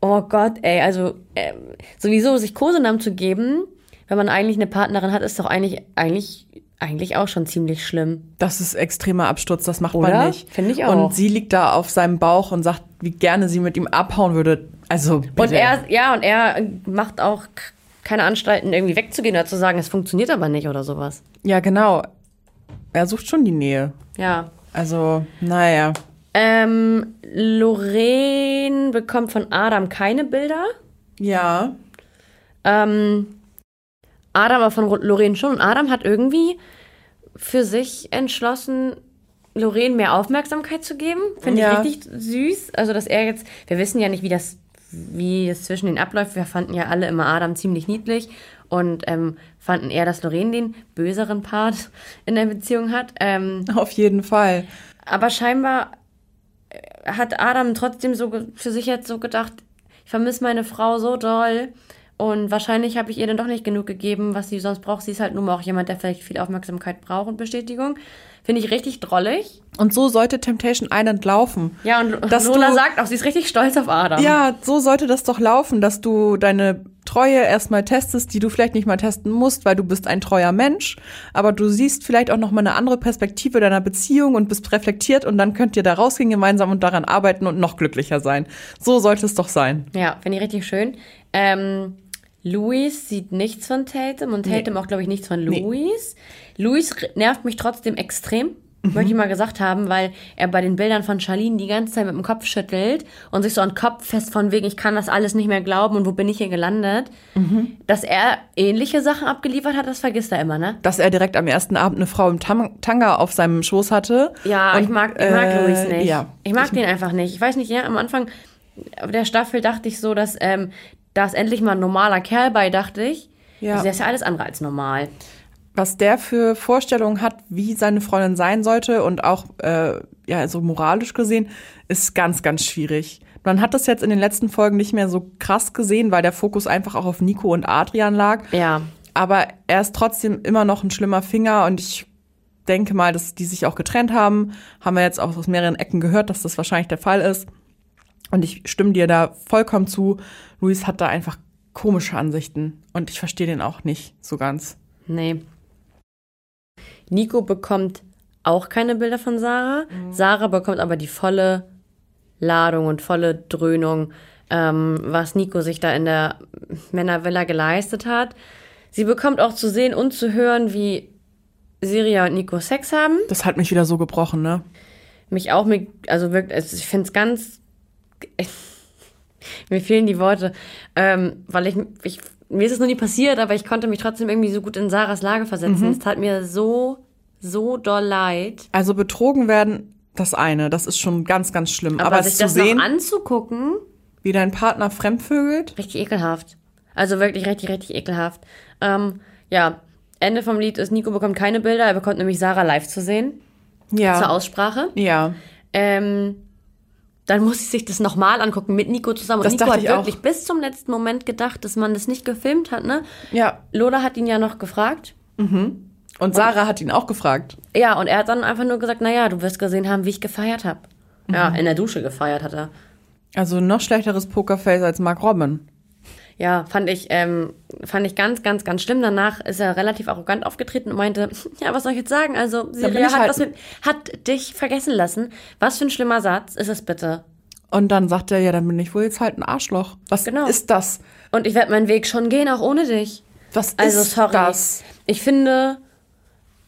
Oh Gott, ey, also ähm, sowieso sich Kosenamen zu geben, wenn man eigentlich eine Partnerin hat, ist doch eigentlich, eigentlich, eigentlich auch schon ziemlich schlimm. Das ist extremer Absturz, das macht Oder? man nicht. Finde ich auch. Und sie liegt da auf seinem Bauch und sagt, wie gerne sie mit ihm abhauen würde. Also bitte. Und er, ja, und er macht auch keine Anstalten, irgendwie wegzugehen oder zu sagen, es funktioniert aber nicht oder sowas. Ja, genau. Er sucht schon die Nähe. Ja. Also, naja. Ähm, Lorraine bekommt von Adam keine Bilder. Ja. Ähm, Adam aber von Lorraine schon. Und Adam hat irgendwie für sich entschlossen, Lorraine mehr Aufmerksamkeit zu geben. Finde Ja. ich richtig süß. Also, dass er jetzt, wir wissen ja nicht, wie das, wie es zwischen den abläuft. Wir fanden ja alle immer Adam ziemlich niedlich und ähm, fanden eher, dass Lorraine den böseren Part in der Beziehung hat. Ähm, Auf jeden Fall. aber scheinbar äh, hat Adam trotzdem so für sich jetzt so gedacht, ich vermisse meine Frau so doll. Und wahrscheinlich habe ich ihr dann doch nicht genug gegeben, was sie sonst braucht. Sie ist halt nun mal auch jemand, der vielleicht viel Aufmerksamkeit braucht und Bestätigung. Finde ich richtig drollig. Und so sollte Temptation Island laufen. Ja, und Dass Lola du- sagt auch, sie ist richtig stolz auf Adam. Ja, so sollte das doch laufen, dass du deine Treue erstmal testest, die du vielleicht nicht mal testen musst, weil du bist ein treuer Mensch, aber du siehst vielleicht auch noch mal eine andere Perspektive deiner Beziehung und bist reflektiert und dann könnt ihr da rausgehen gemeinsam und daran arbeiten und noch glücklicher sein. So sollte es doch sein. Ja, finde ich richtig schön. Ähm, Luis sieht nichts von Tatum und Tatum auch, glaube ich, nichts von Nee. Luis. Luis r- nervt mich trotzdem extrem. Mhm. Möchte ich mal gesagt haben, weil er bei den Bildern von Charlene die ganze Zeit mit dem Kopf schüttelt und sich so an den Kopf fest von wegen, ich kann das alles nicht mehr glauben und wo bin ich hier gelandet. Mhm. Dass er ähnliche Sachen abgeliefert hat, das vergisst er immer, ne? Dass er direkt am ersten Abend eine Frau im Tam Tanga auf seinem Schoß hatte. Ja, Und, ich mag, ich mag äh, Luis nicht. Ja. Ich mag den einfach nicht. Ich weiß nicht, ja, am Anfang der Staffel dachte ich so, dass ähm, da ist endlich mal ein normaler Kerl bei, dachte ich. Ja. Also der ist ja alles andere als normal. was der für Vorstellungen hat, wie seine Freundin sein sollte und auch äh, ja so moralisch gesehen, ist ganz, ganz schwierig. Man hat das jetzt in den letzten Folgen nicht mehr so krass gesehen, weil der Fokus einfach auch auf Nico und Adrian lag. Ja. Aber er ist trotzdem immer noch ein schlimmer Finger und ich denke mal, dass die sich auch getrennt haben. Haben wir jetzt auch aus mehreren Ecken gehört, dass das wahrscheinlich der Fall ist. Und ich stimme dir da vollkommen zu. Luis hat da einfach komische Ansichten und ich verstehe den auch nicht so ganz. Nee. Nico bekommt auch keine Bilder von Sarah. Sarah bekommt aber die volle Ladung und volle Dröhnung, ähm, was Nico sich da in der Männervilla geleistet hat. Sie bekommt auch zu sehen und zu hören, wie Siria und Nico Sex haben. Das hat mich wieder so gebrochen, ne? Mich auch, mit, also wirklich, also ich finde es ganz, mir fehlen die Worte, ähm, weil ich, ich, mir ist es noch nie passiert, aber ich konnte mich trotzdem irgendwie so gut in Sarahs Lage versetzen. Es tat mir so, so doll leid. Also betrogen werden, das eine, das ist schon ganz, ganz schlimm. Aber, Aber, sich es zu das sehen, noch anzugucken, wie dein Partner fremdvögelt, richtig ekelhaft. Also wirklich richtig, richtig ekelhaft. Ähm, ja, Ende vom Lied ist, Nico bekommt keine Bilder, er bekommt nämlich Sarah live zu sehen, zur ja, Aussprache. ja, Ähm, dann muss ich sich das nochmal angucken mit Nico zusammen. Und Das Nico hat ich auch. wirklich bis zum letzten Moment gedacht, dass man das nicht gefilmt hat, ne? ja. Lola hat ihn ja noch gefragt. Und Sarah hat ihn auch gefragt. Ja, und er hat dann einfach nur gesagt, naja, du wirst gesehen haben, wie ich gefeiert habe. Ja, in der Dusche gefeiert hat er. Also noch schlechteres Pokerface als Mark Robin. Ja, fand ich, ähm, fand ich ganz, ganz, ganz schlimm. Danach ist er relativ arrogant aufgetreten und meinte, ja, was soll ich jetzt sagen? Also, Siria hat, halt- was mit, hat dich vergessen lassen. Was für ein schlimmer Satz ist es bitte? Und dann sagt er, ja, dann bin ich wohl jetzt halt ein Arschloch. Was Genau. ist das? Und ich werde meinen Weg schon gehen, auch ohne dich. Was Also ist sorry. das? Ich finde,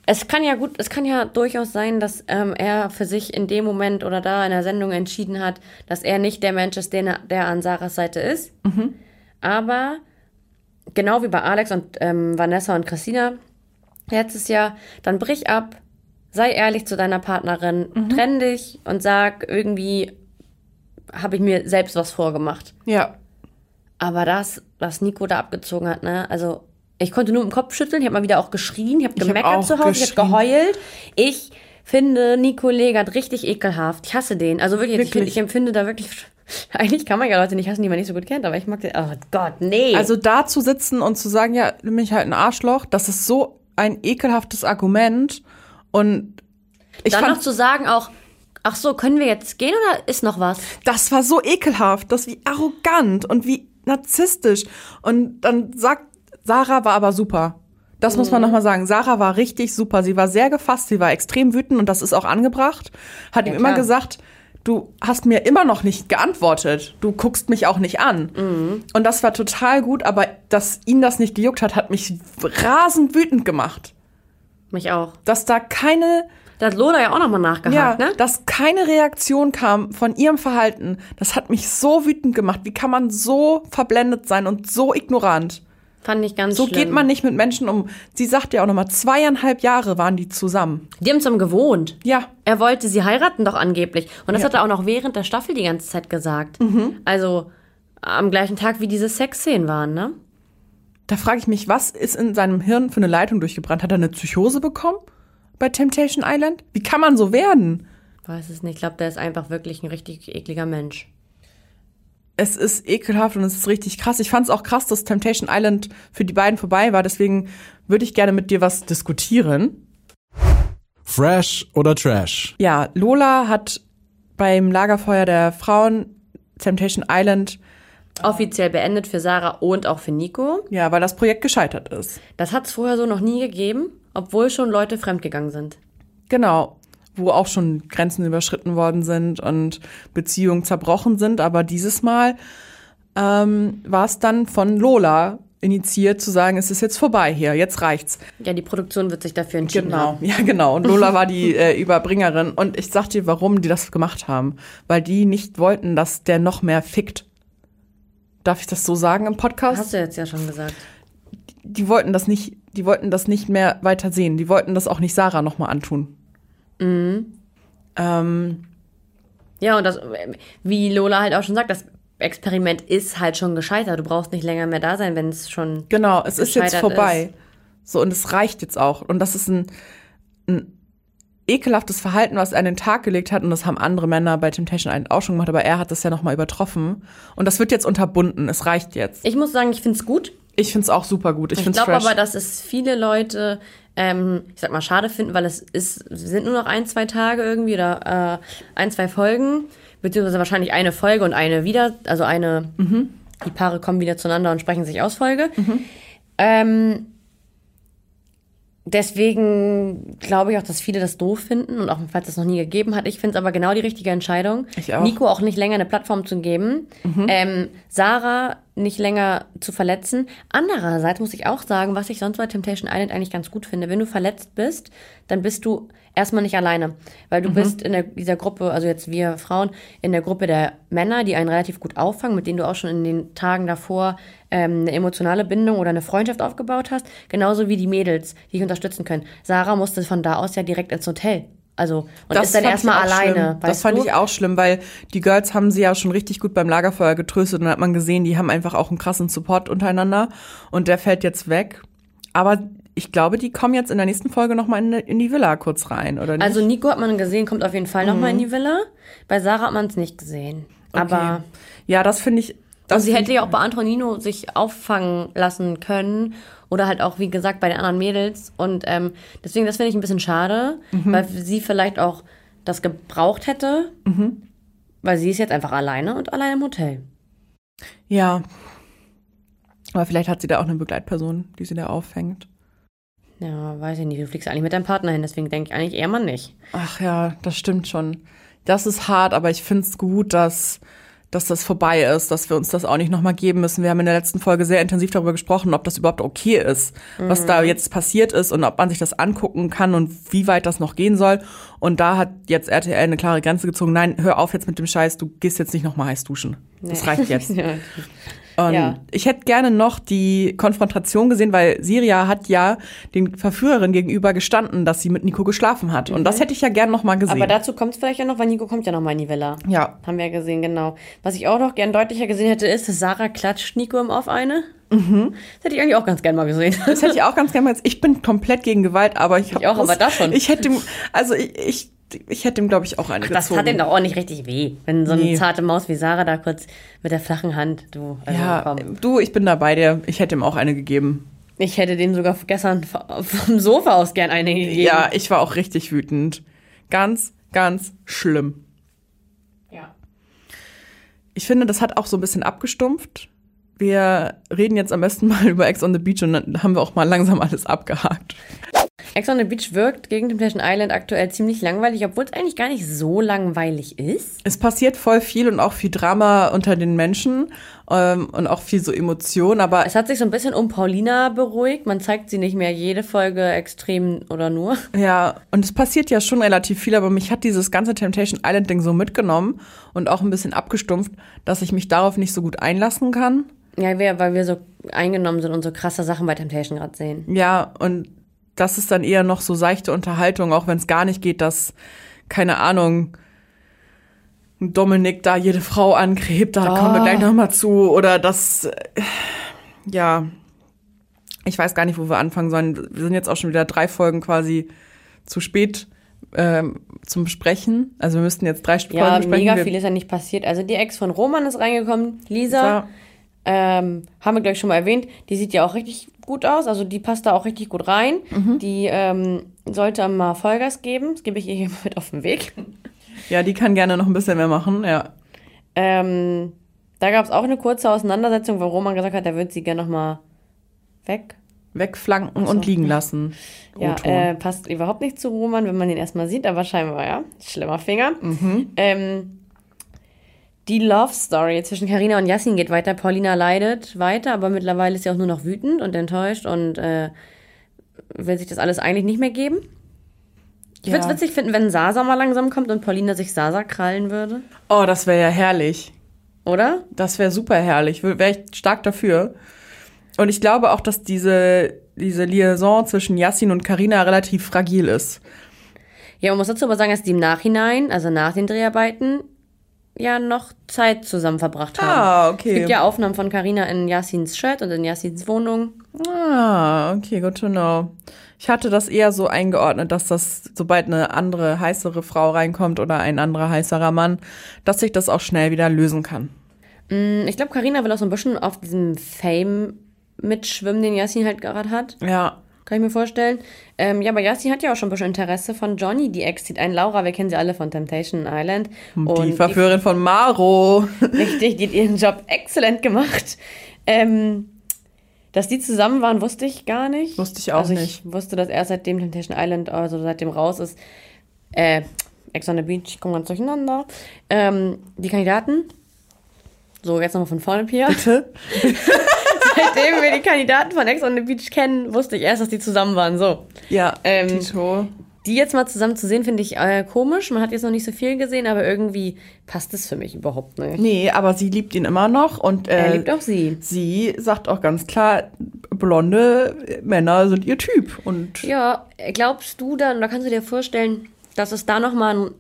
es kann ja gut, es kann ja durchaus sein, dass ähm, er für sich in dem Moment oder da in der Sendung entschieden hat, dass er nicht der Mensch ist, den er, der an Sarahs Seite ist. Aber genau wie bei Alex und ähm, Vanessa und Christina letztes Jahr, dann brich ab, sei ehrlich zu deiner Partnerin, trenn dich und sag irgendwie habe ich mir selbst was vorgemacht. Ja. Aber das, was Nico da abgezogen hat, ne, also ich konnte nur im Kopf schütteln, ich habe mal wieder auch geschrien, ich habe hab gemeckert auch zu Hause, ich habe geheult. Ich finde Nico Legert richtig ekelhaft. Ich hasse den. Also wirklich, Ich, Wirklich? ich empfinde da wirklich. Eigentlich kann man ja Leute nicht hassen, die man nicht so gut kennt, aber ich mag den. Oh Gott, nee. Also da zu sitzen und zu sagen, ja, bin ich halt ein Arschloch, das ist so ein ekelhaftes Argument. Und ich Dann fand, noch zu sagen auch, ach so, können wir jetzt gehen oder ist noch was? das war so ekelhaft, das wie arrogant und wie narzisstisch. Und dann sagt, Sarah war aber super. Das muss man nochmal sagen. Sarah war richtig super. Sie war sehr gefasst, sie war extrem wütend und das ist auch angebracht. Hat Ja, ihm immer klar. gesagt, du hast mir immer noch nicht geantwortet. Du guckst mich auch nicht an. Mhm. Und das war total gut, aber dass ihn das nicht gejuckt hat, hat mich rasend wütend gemacht. Mich auch. Dass da keine Da hat Lola ja auch nochmal nachgehakt, ja, ne? dass keine Reaktion kam von ihrem Verhalten, das hat mich so wütend gemacht. Wie kann man so verblendet sein und so ignorant? Fand ich ganz So schlimm. geht man nicht mit Menschen um. Sie sagt ja auch nochmal, zweieinhalb Jahre waren die zusammen. Die haben zusammen gewohnt. Ja, Er wollte sie heiraten doch angeblich. Und das Ja. hat er auch noch während der Staffel die ganze Zeit gesagt. Mhm. Also am gleichen Tag, wie diese Sexszenen waren, ne? da frage ich mich, was ist in seinem Hirn für eine Leitung durchgebrannt? Hat er eine Psychose bekommen bei Temptation Island? Wie kann man so werden? Weiß es nicht. Ich glaube, der ist einfach wirklich ein richtig ekliger Mensch. Es ist ekelhaft und es ist richtig krass. Ich fand es auch krass, dass Temptation Island für die beiden vorbei war. Deswegen würde ich gerne mit dir was diskutieren. Fresh oder Trash? Ja, Lola hat beim Lagerfeuer der Frauen Temptation Island, Offiziell beendet für Sarah und auch für Nico. ja, weil das Projekt gescheitert ist. Das hat es vorher so noch nie gegeben, obwohl schon Leute fremdgegangen sind. Genau, wo auch schon Grenzen überschritten worden sind und Beziehungen zerbrochen sind. Aber dieses Mal ähm, war es dann von Lola initiiert zu sagen, es ist jetzt vorbei hier, jetzt reicht's. Ja, die Produktion wird sich dafür entschieden Genau, haben. ja genau. Und Lola war die äh, Überbringerin. Und ich sag dir, warum die das gemacht haben. Weil die nicht wollten, dass der noch mehr fickt. Darf ich das so sagen im Podcast? Hast du jetzt ja schon gesagt. die wollten das nicht, die wollten das nicht mehr weiter sehen. Die wollten das auch nicht Sarah nochmal antun. Ähm, Ja, und das, wie Lola halt auch schon sagt, das Experiment ist halt schon gescheitert. Du brauchst nicht länger mehr da sein, wenn es schon. genau, es ist jetzt vorbei. So, und es reicht jetzt auch. Und das ist ein, ein ekelhaftes Verhalten, was er an den Tag gelegt hat. Und das haben andere Männer bei Temptation Island auch schon gemacht, aber er hat das ja nochmal übertroffen. Und das wird jetzt unterbunden. Es reicht jetzt. Ich muss sagen, ich find's gut. Ich find's auch super gut. Ich, Ich glaube aber, dass es viele Leute, ähm, ich sag mal, schade finden, weil es ist, sind nur noch ein, zwei Tage irgendwie oder äh, ein, zwei Folgen, beziehungsweise wahrscheinlich eine Folge und eine wieder, also eine, die Paare kommen wieder zueinander und sprechen sich aus Folge. Ähm, deswegen glaube ich auch, dass viele das doof finden und auch falls es noch nie gegeben hat. Ich finde es aber genau die richtige Entscheidung, Ich auch. Nico auch nicht länger eine Plattform zu geben, ähm, Sarah nicht länger zu verletzen. Andererseits muss ich auch sagen, was ich sonst bei Temptation Island eigentlich ganz gut finde. Wenn du verletzt bist, dann bist du erstmal nicht alleine, weil du bist in der, dieser Gruppe, also jetzt wir Frauen, in der Gruppe der Männer, die einen relativ gut auffangen, mit denen du auch schon in den Tagen davor ähm, eine emotionale Bindung oder eine Freundschaft aufgebaut hast, genauso wie die Mädels, die dich unterstützen können. Sarah musste von da aus ja direkt ins Hotel. Also, und ist dann erstmal alleine. Das fand du? ich auch schlimm, weil die Girls haben sie ja schon richtig gut beim Lagerfeuer getröstet und dann hat man gesehen, die haben einfach auch einen krassen Support untereinander und der fällt jetzt weg. Aber ich glaube, die kommen jetzt in der nächsten Folge nochmal in, in die Villa kurz rein, oder nicht? Also Nico hat man gesehen, kommt auf jeden Fall noch nochmal in die Villa. Bei Sarah hat man es nicht gesehen. Aber Okay. ja, das finde ich. und Das sie hätte ja auch bei Antonino sich auffangen lassen können. Oder halt auch, wie gesagt, bei den anderen Mädels. Und ähm, deswegen, das finde ich ein bisschen schade, Mhm. weil sie vielleicht auch das gebraucht hätte. Mhm. Weil sie ist jetzt einfach alleine und allein im Hotel. ja. Aber vielleicht hat sie da auch eine Begleitperson, die sie da auffängt. Ja, weiß ich nicht. Du fliegst eigentlich mit deinem Partner hin, deswegen denke ich eigentlich eher mal nicht. Ach ja, das stimmt schon. Das ist hart, aber ich finde es gut, dass, dass das vorbei ist, dass wir uns das auch nicht nochmal geben müssen. Wir haben in der letzten Folge sehr intensiv darüber gesprochen, ob das überhaupt okay ist, was da jetzt passiert ist und ob man sich das angucken kann und wie weit das noch gehen soll. Und da hat jetzt RTL eine klare Grenze gezogen. Nein, hör auf jetzt mit dem Scheiß, du gehst jetzt nicht nochmal heiß duschen. Das reicht jetzt. Ja. Und Ja. ich hätte gerne noch die Konfrontation gesehen, weil Siria hat ja den Verführerin gegenüber gestanden, dass sie mit Nico geschlafen hat. Und das hätte ich ja gerne noch mal gesehen. Aber dazu kommt es vielleicht ja noch, weil Nico kommt ja noch mal in die Villa. ja, Haben wir ja gesehen, genau. Was ich auch noch gern deutlicher gesehen hätte, ist, dass Sarah klatscht Nico im Off eine. Das hätte ich eigentlich auch ganz gern mal gesehen. das hätte ich auch ganz gerne mal. Ich bin komplett gegen Gewalt, aber ich, hab auch, aber das schon. Ich hätte also ich, ich, ich hätte ihm, glaube ich, auch eine Das gezogen. hat ihm doch auch nicht richtig weh, wenn so eine Nee. zarte Maus wie Sarah da kurz mit der flachen Hand, du, also ja, komm. du, ich bin da bei dir. Ich hätte ihm auch eine gegeben. Ich hätte dem sogar gestern vom Sofa aus gern eine gegeben. Ja, ich war auch richtig wütend. Ganz, ganz schlimm. Ja. Ich finde, das hat auch so ein bisschen abgestumpft. Wir reden jetzt am besten mal über Ex on the Beach und dann haben wir auch mal langsam alles abgehakt. Ex on the Beach wirkt gegen Temptation Island aktuell ziemlich langweilig, obwohl es eigentlich gar nicht so langweilig ist. Es passiert voll viel und auch viel Drama unter den Menschen ähm, und auch viel so Emotion, aber Es hat sich so ein bisschen um Paulina beruhigt. Man zeigt sie nicht mehr jede Folge extrem oder nur. ja, und es passiert ja schon relativ viel, aber mich hat dieses ganze Temptation Island Ding so mitgenommen und auch ein bisschen abgestumpft, dass ich mich darauf nicht so gut einlassen kann. Ja, weil wir so eingenommen sind und so krasse Sachen bei Temptation gerade sehen. Ja, und das ist dann eher noch so seichte Unterhaltung, auch wenn es gar nicht geht, dass, keine Ahnung, Dominik da jede Frau angrebt, da kommen wir gleich nochmal zu. Oder das, äh, ja, ich weiß gar nicht, wo wir anfangen sollen. Wir sind jetzt auch schon wieder drei Folgen quasi zu spät ähm, zum Besprechen. Also wir müssten jetzt drei Folgen Ja, besprechen. mega Wir- viel ist ja nicht passiert. Also die Ex von Roman ist reingekommen. Lisa, Ja. Ähm, haben wir gleich schon mal erwähnt, die sieht ja auch richtig gut aus. Also die passt da auch richtig gut rein. Mhm. Die ähm, sollte mal Vollgas geben. Das gebe ich ihr hier mit auf den Weg. Ja, die kann gerne noch ein bisschen mehr machen, ja. Ähm, da gab es auch eine kurze Auseinandersetzung, wo Roman gesagt hat, er würde sie gerne noch mal weg. Wegflanken und liegen lassen. Ja, äh, passt überhaupt nicht zu Roman, wenn man ihn erstmal sieht, aber scheinbar ja. Schlimmer Finger. Ähm, die Love Story zwischen Karina und Yassin geht weiter. Paulina leidet weiter, aber mittlerweile ist sie auch nur noch wütend und enttäuscht und äh, will sich das alles eigentlich nicht mehr geben. Ich würde es Ja. witzig finden, wenn Sasa mal langsam kommt und Paulina sich Sasa krallen würde. oh, das wäre ja herrlich. Oder? Das wäre super herrlich. Wäre ich stark dafür. Und ich glaube auch, dass diese, diese Liaison zwischen Yassin und Karina relativ fragil ist. Ja, man muss dazu aber sagen, dass die im Nachhinein, also nach den Dreharbeiten, ja noch Zeit zusammen verbracht haben. Ah, Es okay. gibt ja Aufnahmen von Karina in Yassins Shirt und in Yassins Wohnung. Ah, okay, good to know. Ich hatte das eher so eingeordnet, dass das, sobald eine andere, heißere Frau reinkommt oder ein anderer heißerer Mann, dass sich das auch schnell wieder lösen kann. Mm, Ich glaube, Karina will auch so ein bisschen auf diesem Fame mitschwimmen, den Yassin halt gerade hat. Ja. Kann ich mir vorstellen. Ähm, ja, aber Yassin hat ja auch schon ein bisschen Interesse von Johnny. Die Ex zieht ein. Laura, wir kennen sie alle von Temptation Island. die Verführerin von Maro. Richtig, die hat ihren Job exzellent gemacht. Ähm, dass die zusammen waren, wusste ich gar nicht. Wusste ich auch also nicht. Ich wusste das erst seitdem Temptation Island, also seitdem raus ist. Äh, Ex on the Beach, ich komme ganz durcheinander. Ähm, die Kandidaten. So, jetzt nochmal von vorne, Pia. Bitte? Seitdem wir die Kandidaten von Ex on the Beach kennen, wusste ich erst, dass die zusammen waren. So. Ja, Ähm, Tito. Die jetzt mal zusammen zu sehen, finde ich äh, komisch. Man hat jetzt noch nicht so viel gesehen, aber irgendwie passt es für mich überhaupt nicht. Nee, aber sie liebt ihn immer noch und Er äh, liebt auch sie. sie sagt auch ganz klar, blonde Männer sind ihr Typ. Und Ja, glaubst du dann, oder kannst du dir vorstellen, dass es da nochmal ein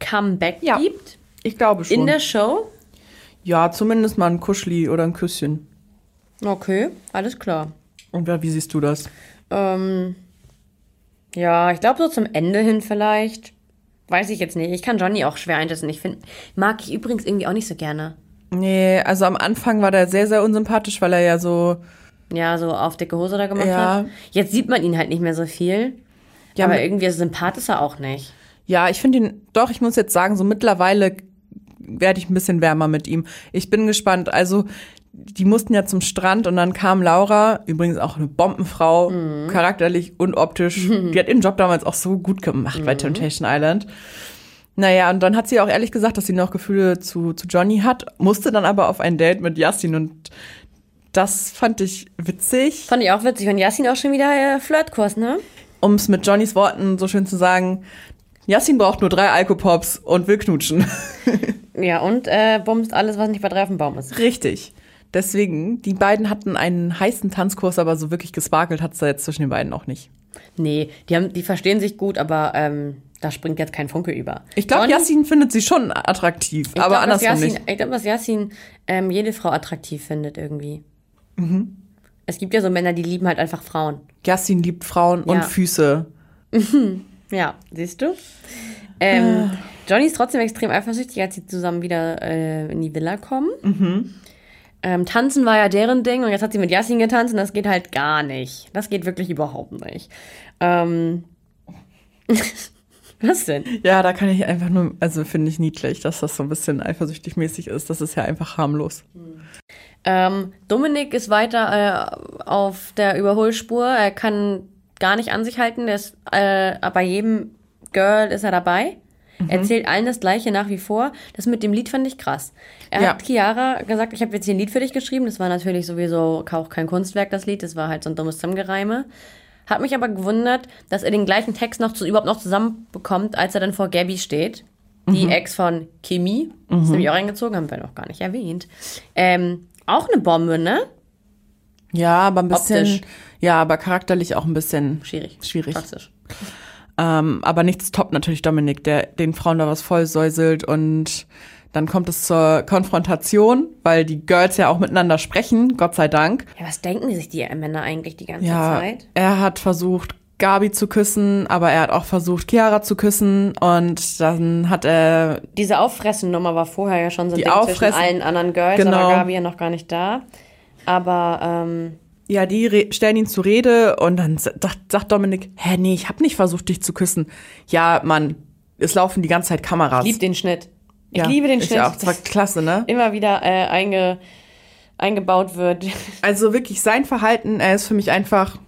Comeback Ja. gibt ich glaube schon. in der Show? ja, zumindest mal ein Kuschli oder ein Küsschen. Okay, alles klar. Und ja, wie siehst du das? Ähm, ja, ich glaube so zum Ende hin vielleicht. Weiß ich jetzt nicht. Ich kann Johnny auch schwer einschätzen. Ich finde, mag ich übrigens irgendwie auch nicht so gerne. Nee, also am Anfang war der sehr, sehr unsympathisch, weil er ja so. Ja, so auf dicke Hose da gemacht Ja. hat. Jetzt sieht man ihn halt nicht mehr so viel. Ja, aber irgendwie sympathisch ist er auch nicht. Ja, ich finde ihn, doch, ich muss jetzt sagen, so mittlerweile werde ich ein bisschen wärmer mit ihm. Ich bin gespannt. Also, die mussten ja zum Strand und dann kam Laura, übrigens auch eine Bombenfrau, charakterlich und optisch. Die hat ihren Job damals auch so gut gemacht bei Temptation Island. Naja, und dann hat sie auch ehrlich gesagt, dass sie noch Gefühle zu, zu Johnny hat, musste dann aber auf ein Date mit Yassin und das fand ich witzig. Fand ich auch witzig. Und Yasin auch schon wieder äh, Flirtkurs, ne? Um es mit Johnnys Worten so schön zu sagen, Yassin braucht nur drei Alkopops und will knutschen. Ja, und äh, bumst alles, was nicht bei drei auf dem Baum ist. Richtig. Deswegen, die beiden hatten einen heißen Tanzkurs, aber so wirklich gesparkelt hat es da jetzt zwischen den beiden auch nicht. Nee, die, haben, die verstehen sich gut, aber ähm, da springt jetzt kein Funke über. Ich glaube, Yassin findet sie schon attraktiv, ich aber glaub, andersrum Yasin, nicht. Ich glaube, dass Yasin ähm, jede Frau attraktiv findet irgendwie. Mhm. Es gibt ja so Männer, die lieben halt einfach Frauen. Yassin liebt Frauen und Ja. Füße. Ja, siehst du? Ähm, Ah. Johnny ist trotzdem extrem eifersüchtig, als sie zusammen wieder äh, in die Villa kommen. Mhm. Ähm, tanzen war ja deren Ding und jetzt hat sie mit Yassin getanzt und das geht halt gar nicht. Das geht wirklich überhaupt nicht. Ähm, was denn? Ja, da kann ich einfach nur, also finde ich niedlich, dass das so ein bisschen eifersüchtig mäßig ist. Das ist ja einfach harmlos. Ähm, Dominik ist weiter äh, auf der Überholspur. Er kann gar nicht an sich halten. Er ist, äh, bei jedem Girl ist er dabei. Mhm. Er erzählt allen das Gleiche nach wie vor. Das mit dem Lied fand ich krass. Er Ja. hat Chiara gesagt, ich habe jetzt hier ein Lied für dich geschrieben. Das war natürlich sowieso auch kein Kunstwerk, das Lied. Das war halt so ein dummes Zusammengereime. Hat mich aber gewundert, dass er den gleichen Text noch zu, überhaupt noch zusammenbekommt, als er dann vor Gabby steht. Die Mhm. Ex von Kimi. Das habe ich auch reingezogen, haben wir noch gar nicht erwähnt. Ähm, auch eine Bombe, ne? Ja, aber ein bisschen, Optisch. ja, aber charakterlich auch ein bisschen Schwierig. Schwierig. Toxisch. Ähm, aber nichts toppt natürlich Dominik, der den Frauen da was vollsäuselt und dann kommt es zur Konfrontation, weil die Girls ja auch miteinander sprechen, Gott sei Dank. Ja, was denken sich die Männer eigentlich die ganze Ja, Zeit? er hat versucht, Gabi zu küssen, aber er hat auch versucht, Chiara zu küssen und dann hat er, Diese Auffressen-Nummer war vorher ja schon so ein Die Ding zwischen allen anderen Girls, Genau. aber Gabi ja noch gar nicht da. Aber ähm, ja, die stellen ihn zur Rede und dann sagt, Dominik, hä, nee, ich hab nicht versucht, dich zu küssen. Ja, Mann, es laufen die ganze Zeit Kameras. ich liebe den Schnitt. Ich ja, liebe den ich Schnitt, Auch. Das war dass klasse, ne? immer wieder äh, einge, eingebaut wird. Also wirklich sein Verhalten, er ist für mich einfach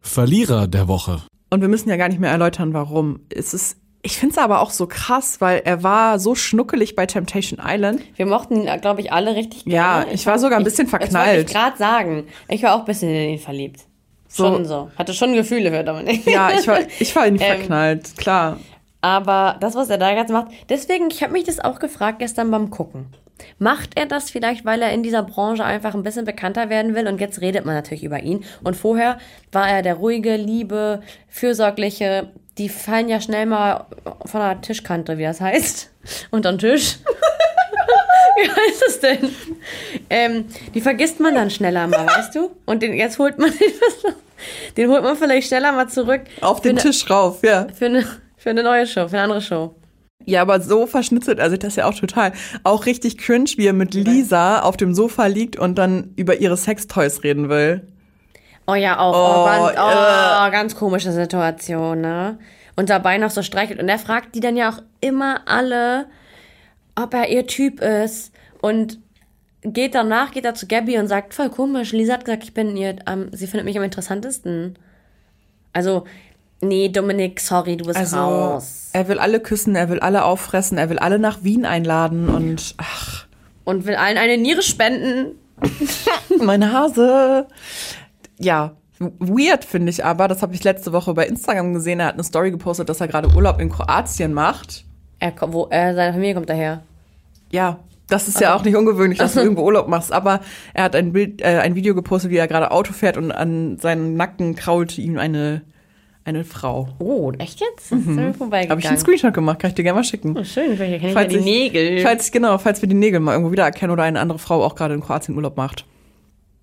Verlierer der Woche. Und wir müssen ja gar nicht mehr erläutern, warum. Es ist, ich finde es aber auch so krass, weil er war so schnuckelig bei Temptation Island. Wir mochten ihn, glaube ich, alle richtig Ja, gerne. ich war sogar ein bisschen Das wollte verknallt. ich gerade sagen. Ich war auch ein bisschen in ihn verliebt. So. Schon so. Hatte schon Gefühle für Dominik. Ja, ich war, ich war in ihn Ähm, verknallt, klar. Aber das, was er da jetzt macht, deswegen, ich habe mich das auch gefragt gestern beim Gucken. Macht er das vielleicht, weil er in dieser Branche einfach ein bisschen bekannter werden will? Und jetzt redet man natürlich über ihn. Und vorher war er der ruhige, liebe, fürsorgliche. Die fallen ja schnell mal von der Tischkante, wie das heißt. Unterm Tisch. wie heißt es denn? Ähm, die vergisst man dann schneller mal, weißt du? Und den, jetzt holt man den, den holt man vielleicht schneller mal zurück. Auf den für Tisch rauf, ja. Eine, für, eine, für eine neue Show, für eine andere Show. Ja, aber so verschnitzelt, also das ja auch total. Auch richtig cringe, wie er mit Lisa auf dem Sofa liegt und dann über ihre Sextoys reden will. Oh ja, auch. Oh, Oh, ganz, oh, ganz komische Situation, ne? Und dabei noch so streichelt. Und er fragt die dann ja auch immer alle, ob er ihr Typ ist. Und geht danach, geht er zu Gabby und sagt, voll komisch, Lisa hat gesagt, ich bin ihr, ähm, sie findet mich am interessantesten. Also, nee, Dominik, sorry, du bist Also, raus. er will alle küssen, er will alle auffressen, er will alle nach Wien einladen und ach, Und will allen eine Niere spenden. Meine Hase. Ja, weird finde ich aber, das habe ich letzte Woche bei Instagram gesehen, er hat eine Story gepostet, dass er gerade Urlaub in Kroatien macht. Er, kommt- wo, äh, seine Familie kommt daher. Ja, das ist ja auch nicht ungewöhnlich, dass du irgendwo Urlaub machst, aber er hat ein Bild, äh, ein Video gepostet, wie er gerade Auto fährt und an seinen Nacken krault ihm eine, eine Frau. Oh, echt jetzt? Das ist mhm. vorbeigegangen. Habe ich einen Screenshot gemacht, kann ich dir gerne mal schicken. Oh, schön, vielleicht kenne ich Falls ja die ich- Nägel. Falls, genau, falls wir die Nägel mal irgendwo wiedererkennen oder eine andere Frau auch gerade in Kroatien Urlaub macht.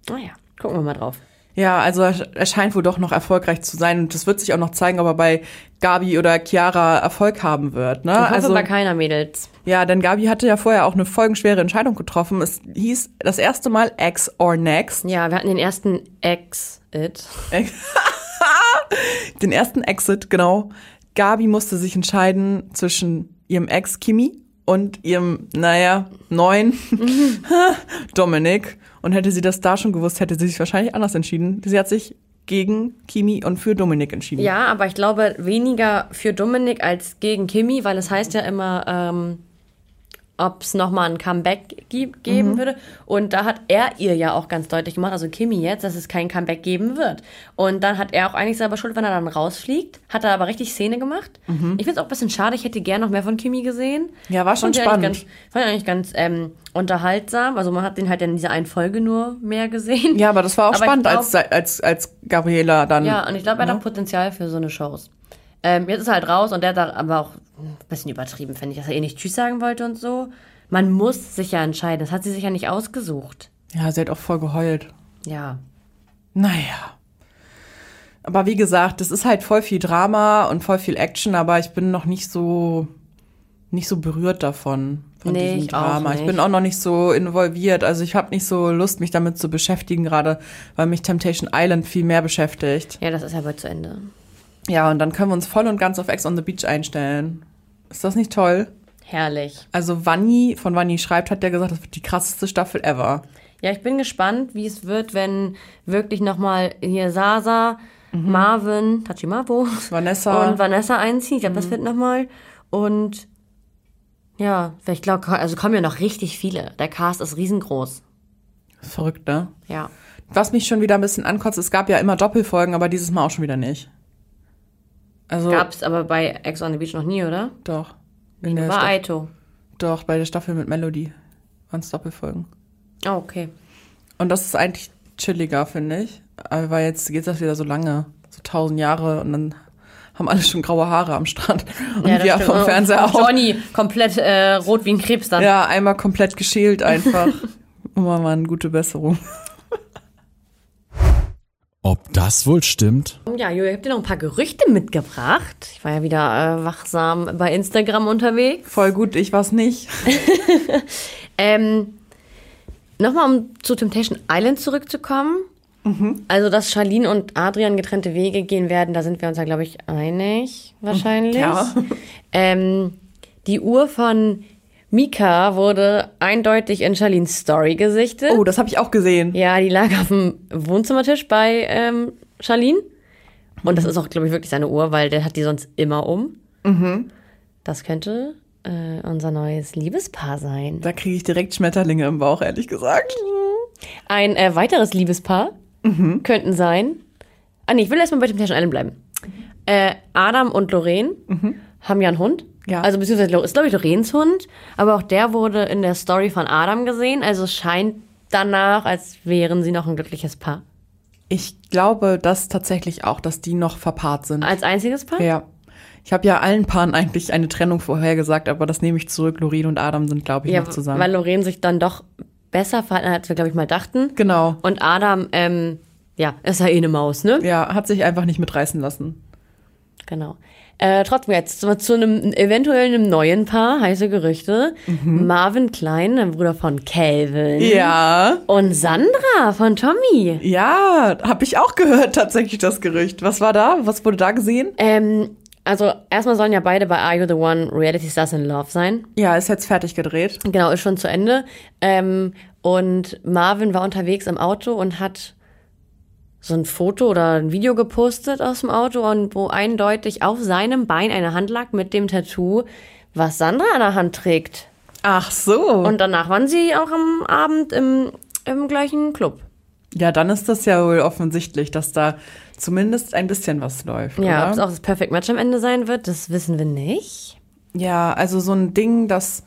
Naja, Ah gucken wir mal drauf. Ja, also er scheint wohl doch noch erfolgreich zu sein und das wird sich auch noch zeigen, ob er bei Gabi oder Chiara Erfolg haben wird. Ne? Ich hoffe also bei keiner Mädels. ja, denn Gabi hatte ja vorher auch eine folgenschwere Entscheidung getroffen. Es hieß das erste Mal X or Next. Ja, wir hatten den ersten Exit. Den ersten Exit, genau. Gabi musste sich entscheiden zwischen ihrem Ex Kimi und ihrem, naja, neuen Dominik. Und hätte sie das da schon gewusst, hätte sie sich wahrscheinlich anders entschieden. Sie hat sich gegen Kimi und für Dominik entschieden. Ja, aber ich glaube weniger für Dominik als gegen Kimi, weil es heißt ja immer, ähm, ob es nochmal ein Comeback geben würde. Und da hat er ihr ja auch ganz deutlich gemacht, also Kimi jetzt, dass es kein Comeback geben wird. Und dann hat er auch eigentlich selber Schuld, wenn er dann rausfliegt. Hat er aber richtig Szene gemacht. Ich finde es auch ein bisschen schade, ich hätte gern noch mehr von Kimi gesehen. Ja, war schon Fand ich spannend. Ganz, fand ich eigentlich ganz ähm, unterhaltsam. Also man hat den halt in dieser einen Folge nur mehr gesehen. Ja, aber das war auch Aber spannend, glaub- als, als, als Gabriela dann. Ja, und ich glaube, er hat auch Potenzial für so eine Shows. Ähm, jetzt ist er halt raus und der hat da aber auch ein bisschen übertrieben, finde ich, dass er eh nicht Tschüss sagen wollte und so. Man muss sich ja entscheiden. Das hat sie sich ja nicht ausgesucht. ja, sie hat auch voll geheult. Ja. Naja. Aber wie gesagt, es ist halt voll viel Drama und voll viel Action, aber ich bin noch nicht so, nicht so berührt davon. von Nee, diesem Drama. Ich bin auch noch nicht so involviert. Also ich habe nicht so Lust, mich damit zu beschäftigen gerade, weil mich Temptation Island viel mehr beschäftigt. Ja, das ist ja bald zu Ende. Ja, und dann können wir uns voll und ganz auf Ex on the Beach einstellen. Ist das nicht toll? Herrlich. Also Vanni von Vanni schreibt, hat der gesagt, das wird die krasseste Staffel ever. Ja, ich bin gespannt, wie es wird, wenn wirklich nochmal hier Sasa, Marvin, Tachimabo Vanessa. und Vanessa einziehen. Ich glaube, das wird nochmal. Und ja, ich glaube, also kommen ja noch richtig viele. Der Cast ist riesengroß. Verrückt, ne? Ja. Was mich schon wieder ein bisschen ankotzt, es gab ja immer Doppelfolgen, aber dieses Mal auch schon wieder nicht. Also Gab es aber bei Ex on the Beach noch nie, oder? doch. In der War Aito. doch, bei der Staffel mit Melody waren es Doppelfolgen. Oh, okay. Und das ist eigentlich chilliger, finde ich. Aber weil jetzt geht das wieder so lange, so tausend Jahre und dann haben alle schon graue Haare am Strand. Und Ja, das wir stimmt. vom Oh, Fernseher auch. Johnny, komplett äh, rot wie ein Krebs dann. Ja, einmal komplett geschält einfach. Mal eine gute Besserung. Ob das wohl stimmt? Ja, Julia, ich habe dir noch ein paar Gerüchte mitgebracht. Ich war ja wieder äh, wachsam bei Instagram unterwegs. Voll gut, ich war's nicht. Ähm, Nochmal, um zu Temptation Island zurückzukommen. Also, dass Charlene und Adrian getrennte Wege gehen werden, da sind wir uns ja, glaube ich, einig, wahrscheinlich. Ja. Ähm, die Uhr von Mika wurde eindeutig in Charlenes Story gesichtet. Oh, das habe ich auch gesehen. Ja, die lag auf dem Wohnzimmertisch bei ähm, Charlene. Und das ist auch, glaube ich, wirklich seine Uhr, weil der hat die sonst immer um. Das könnte äh, unser neues Liebespaar sein. Da kriege ich direkt Schmetterlinge im Bauch, ehrlich gesagt. Ein äh, weiteres Liebespaar könnten sein. Ah, nee, ich will erstmal bei Temptation Island bleiben. Äh, Adam und Lorraine haben ja einen Hund. Ja. Also beziehungsweise ist, glaube ich, Loreens Hund. Aber auch der wurde in der Story von Adam gesehen. Also es scheint danach, als wären sie noch ein glückliches Paar. Ich glaube das tatsächlich auch, dass die noch verpaart sind. Als einziges Paar? Ja. Ich habe ja allen Paaren eigentlich eine Trennung vorhergesagt, aber das nehme ich zurück. Lorin und Adam sind, glaube ich, Ja, noch zusammen. weil Lorraine sich dann doch besser verhalten hat, als wir, glaube ich, mal dachten. genau. Und Adam, ähm, ja, ist ja eh eine Maus, ne? Ja, hat sich einfach nicht mitreißen lassen. Genau. Äh, trotzdem jetzt zu, zu einem eventuell einem neuen Paar, heiße Gerüchte. Marvin Klein, der Bruder von Calvin. Ja. Und Sandra von Tommy. Ja, habe ich auch gehört, tatsächlich das Gerücht. Was war da? Was wurde da gesehen? Ähm, also erstmal sollen ja beide bei Are You the One Reality Stars in Love sein. Ja, ist jetzt fertig gedreht. Genau, ist schon zu Ende. Ähm, und Marvin war unterwegs im Auto und hat so ein Foto oder ein Video gepostet aus dem Auto und wo eindeutig auf seinem Bein eine Hand lag mit dem Tattoo, was Sandra an der Hand trägt. Ach so. Und danach waren sie auch am Abend im, im gleichen Club. ja, dann ist das ja wohl offensichtlich, dass da zumindest ein bisschen was läuft. Ja, ob es auch das Perfect Match am Ende sein wird, das wissen wir nicht. Ja, also so ein Ding, dass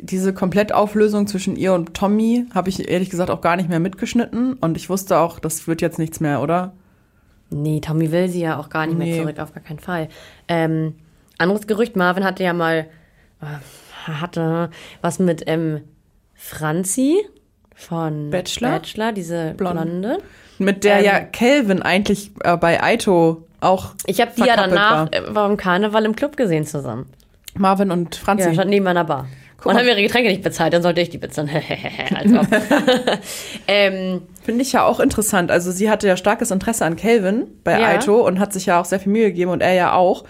diese Komplettauflösung zwischen ihr und Tommy habe ich ehrlich gesagt auch gar nicht mehr mitgeschnitten und ich wusste auch, das wird jetzt nichts mehr, oder? Nee, Tommy will sie ja auch gar nicht Nee. mehr zurück, auf gar keinen Fall. Ähm, anderes Gerücht, Marvin hatte ja mal, äh, hatte was mit ähm, Franzi von Bachelor? Bachelor, diese Blonde. Blonde. Mit der Ähm. ja Calvin eigentlich äh, bei Aito auch Ich habe die ja danach war. äh, beim Karneval im Club gesehen zusammen. Marvin und Franzi. Ja, stand neben meiner Bar. Und mal. haben ihre Getränke nicht bezahlt, dann sollte ich die bezahlen. Als ob. ähm, Finde ich ja auch interessant. Also sie hatte ja starkes Interesse an Calvin bei Ja. Aito und hat sich ja auch sehr viel Mühe gegeben und er ja auch.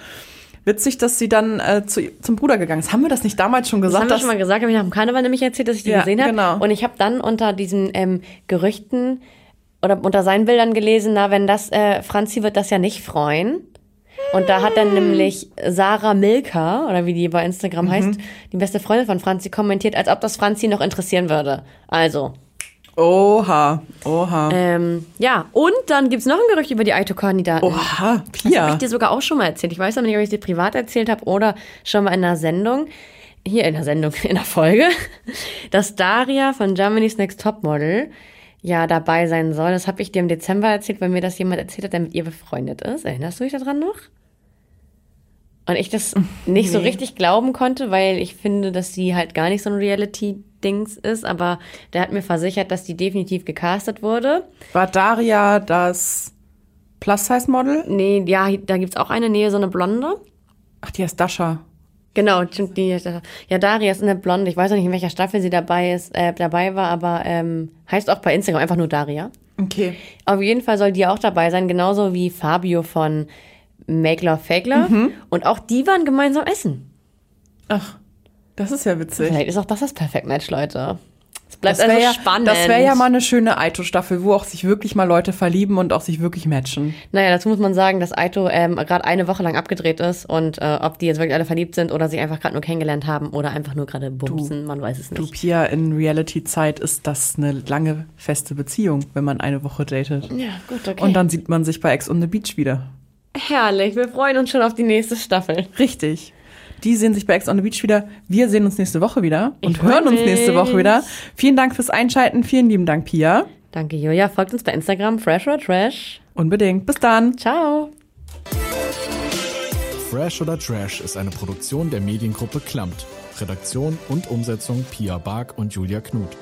Witzig, dass sie dann äh, zu, zum Bruder gegangen ist. Haben wir das nicht damals schon Das gesagt? haben wir schon mal gesagt, habe ich nach dem Karneval nämlich erzählt, dass ich die Ja, gesehen habe. genau. Und ich habe dann unter diesen ähm, Gerüchten oder unter seinen Bildern gelesen, na, wenn das, äh, Franzi wird das ja nicht freuen. Und da hat dann nämlich Sarah Milka, oder wie die bei Instagram Mhm. heißt, die beste Freundin von Franzi, kommentiert, als ob das Franzi noch interessieren würde. Also, Oha, oha. ähm, ja. Und dann gibt's noch ein Gerücht über die Aito-Kandidaten. oha, Das habe Pia. ich dir sogar auch schon mal erzählt. Ich weiß aber nicht, ob ich es dir privat erzählt habe oder schon mal in einer Sendung. Hier in der Sendung, in der Folge. Dass Daria von Germany's Next Topmodel ja dabei sein soll. Das habe ich dir im Dezember erzählt, weil mir das jemand erzählt hat, der mit ihr befreundet ist. Erinnerst du dich daran noch? Und ich das nicht so richtig glauben konnte, weil ich finde, dass sie halt gar nicht so ein Reality-Dings ist. Aber der hat mir versichert, dass die definitiv gecastet wurde. War Daria das Plus-Size-Model? Nee, ja, da gibt's auch eine Nähe, so eine Blonde. Ach, die heißt Dasha. Genau, stimmt, die, ja, Daria ist eine Blonde. Ich weiß auch nicht, in welcher Staffel sie dabei ist, äh, dabei war, aber ähm, heißt auch bei Instagram einfach nur Daria. Okay. Auf jeden Fall soll die auch dabei sein, genauso wie Fabio von Make Love Fake Love. Und auch die waren gemeinsam essen. Ach, das ist ja witzig. Vielleicht ist auch das das Perfect Match, Leute. Bleibt Das wäre also ja, spannend. das wär ja mal eine schöne Aito-Staffel, wo auch sich wirklich mal Leute verlieben und auch sich wirklich matchen. Naja, dazu muss man sagen, dass Aito ähm, gerade eine Woche lang abgedreht ist und äh, ob die jetzt wirklich alle verliebt sind oder sich einfach gerade nur kennengelernt haben oder einfach nur gerade bumsen, man weiß es Du, nicht. Pia, in Reality-Zeit ist das eine lange, feste Beziehung, wenn man eine Woche datet. Ja, gut, okay. Und dann sieht man sich bei Ex on the Beach wieder. Herrlich, wir freuen uns schon auf die nächste Staffel. Richtig. Die sehen sich bei Ex on the Beach wieder. Wir sehen uns nächste Woche wieder und Ich hören uns nächste Woche wieder. Vielen Dank fürs Einschalten. Vielen lieben Dank, Pia. Danke, Julia. Folgt uns bei Instagram, Fresh or Trash. Unbedingt. Bis dann. Ciao. Fresh oder Trash ist eine Produktion der Mediengruppe Klammt. Redaktion und Umsetzung Pia Bark und Julia Knuth.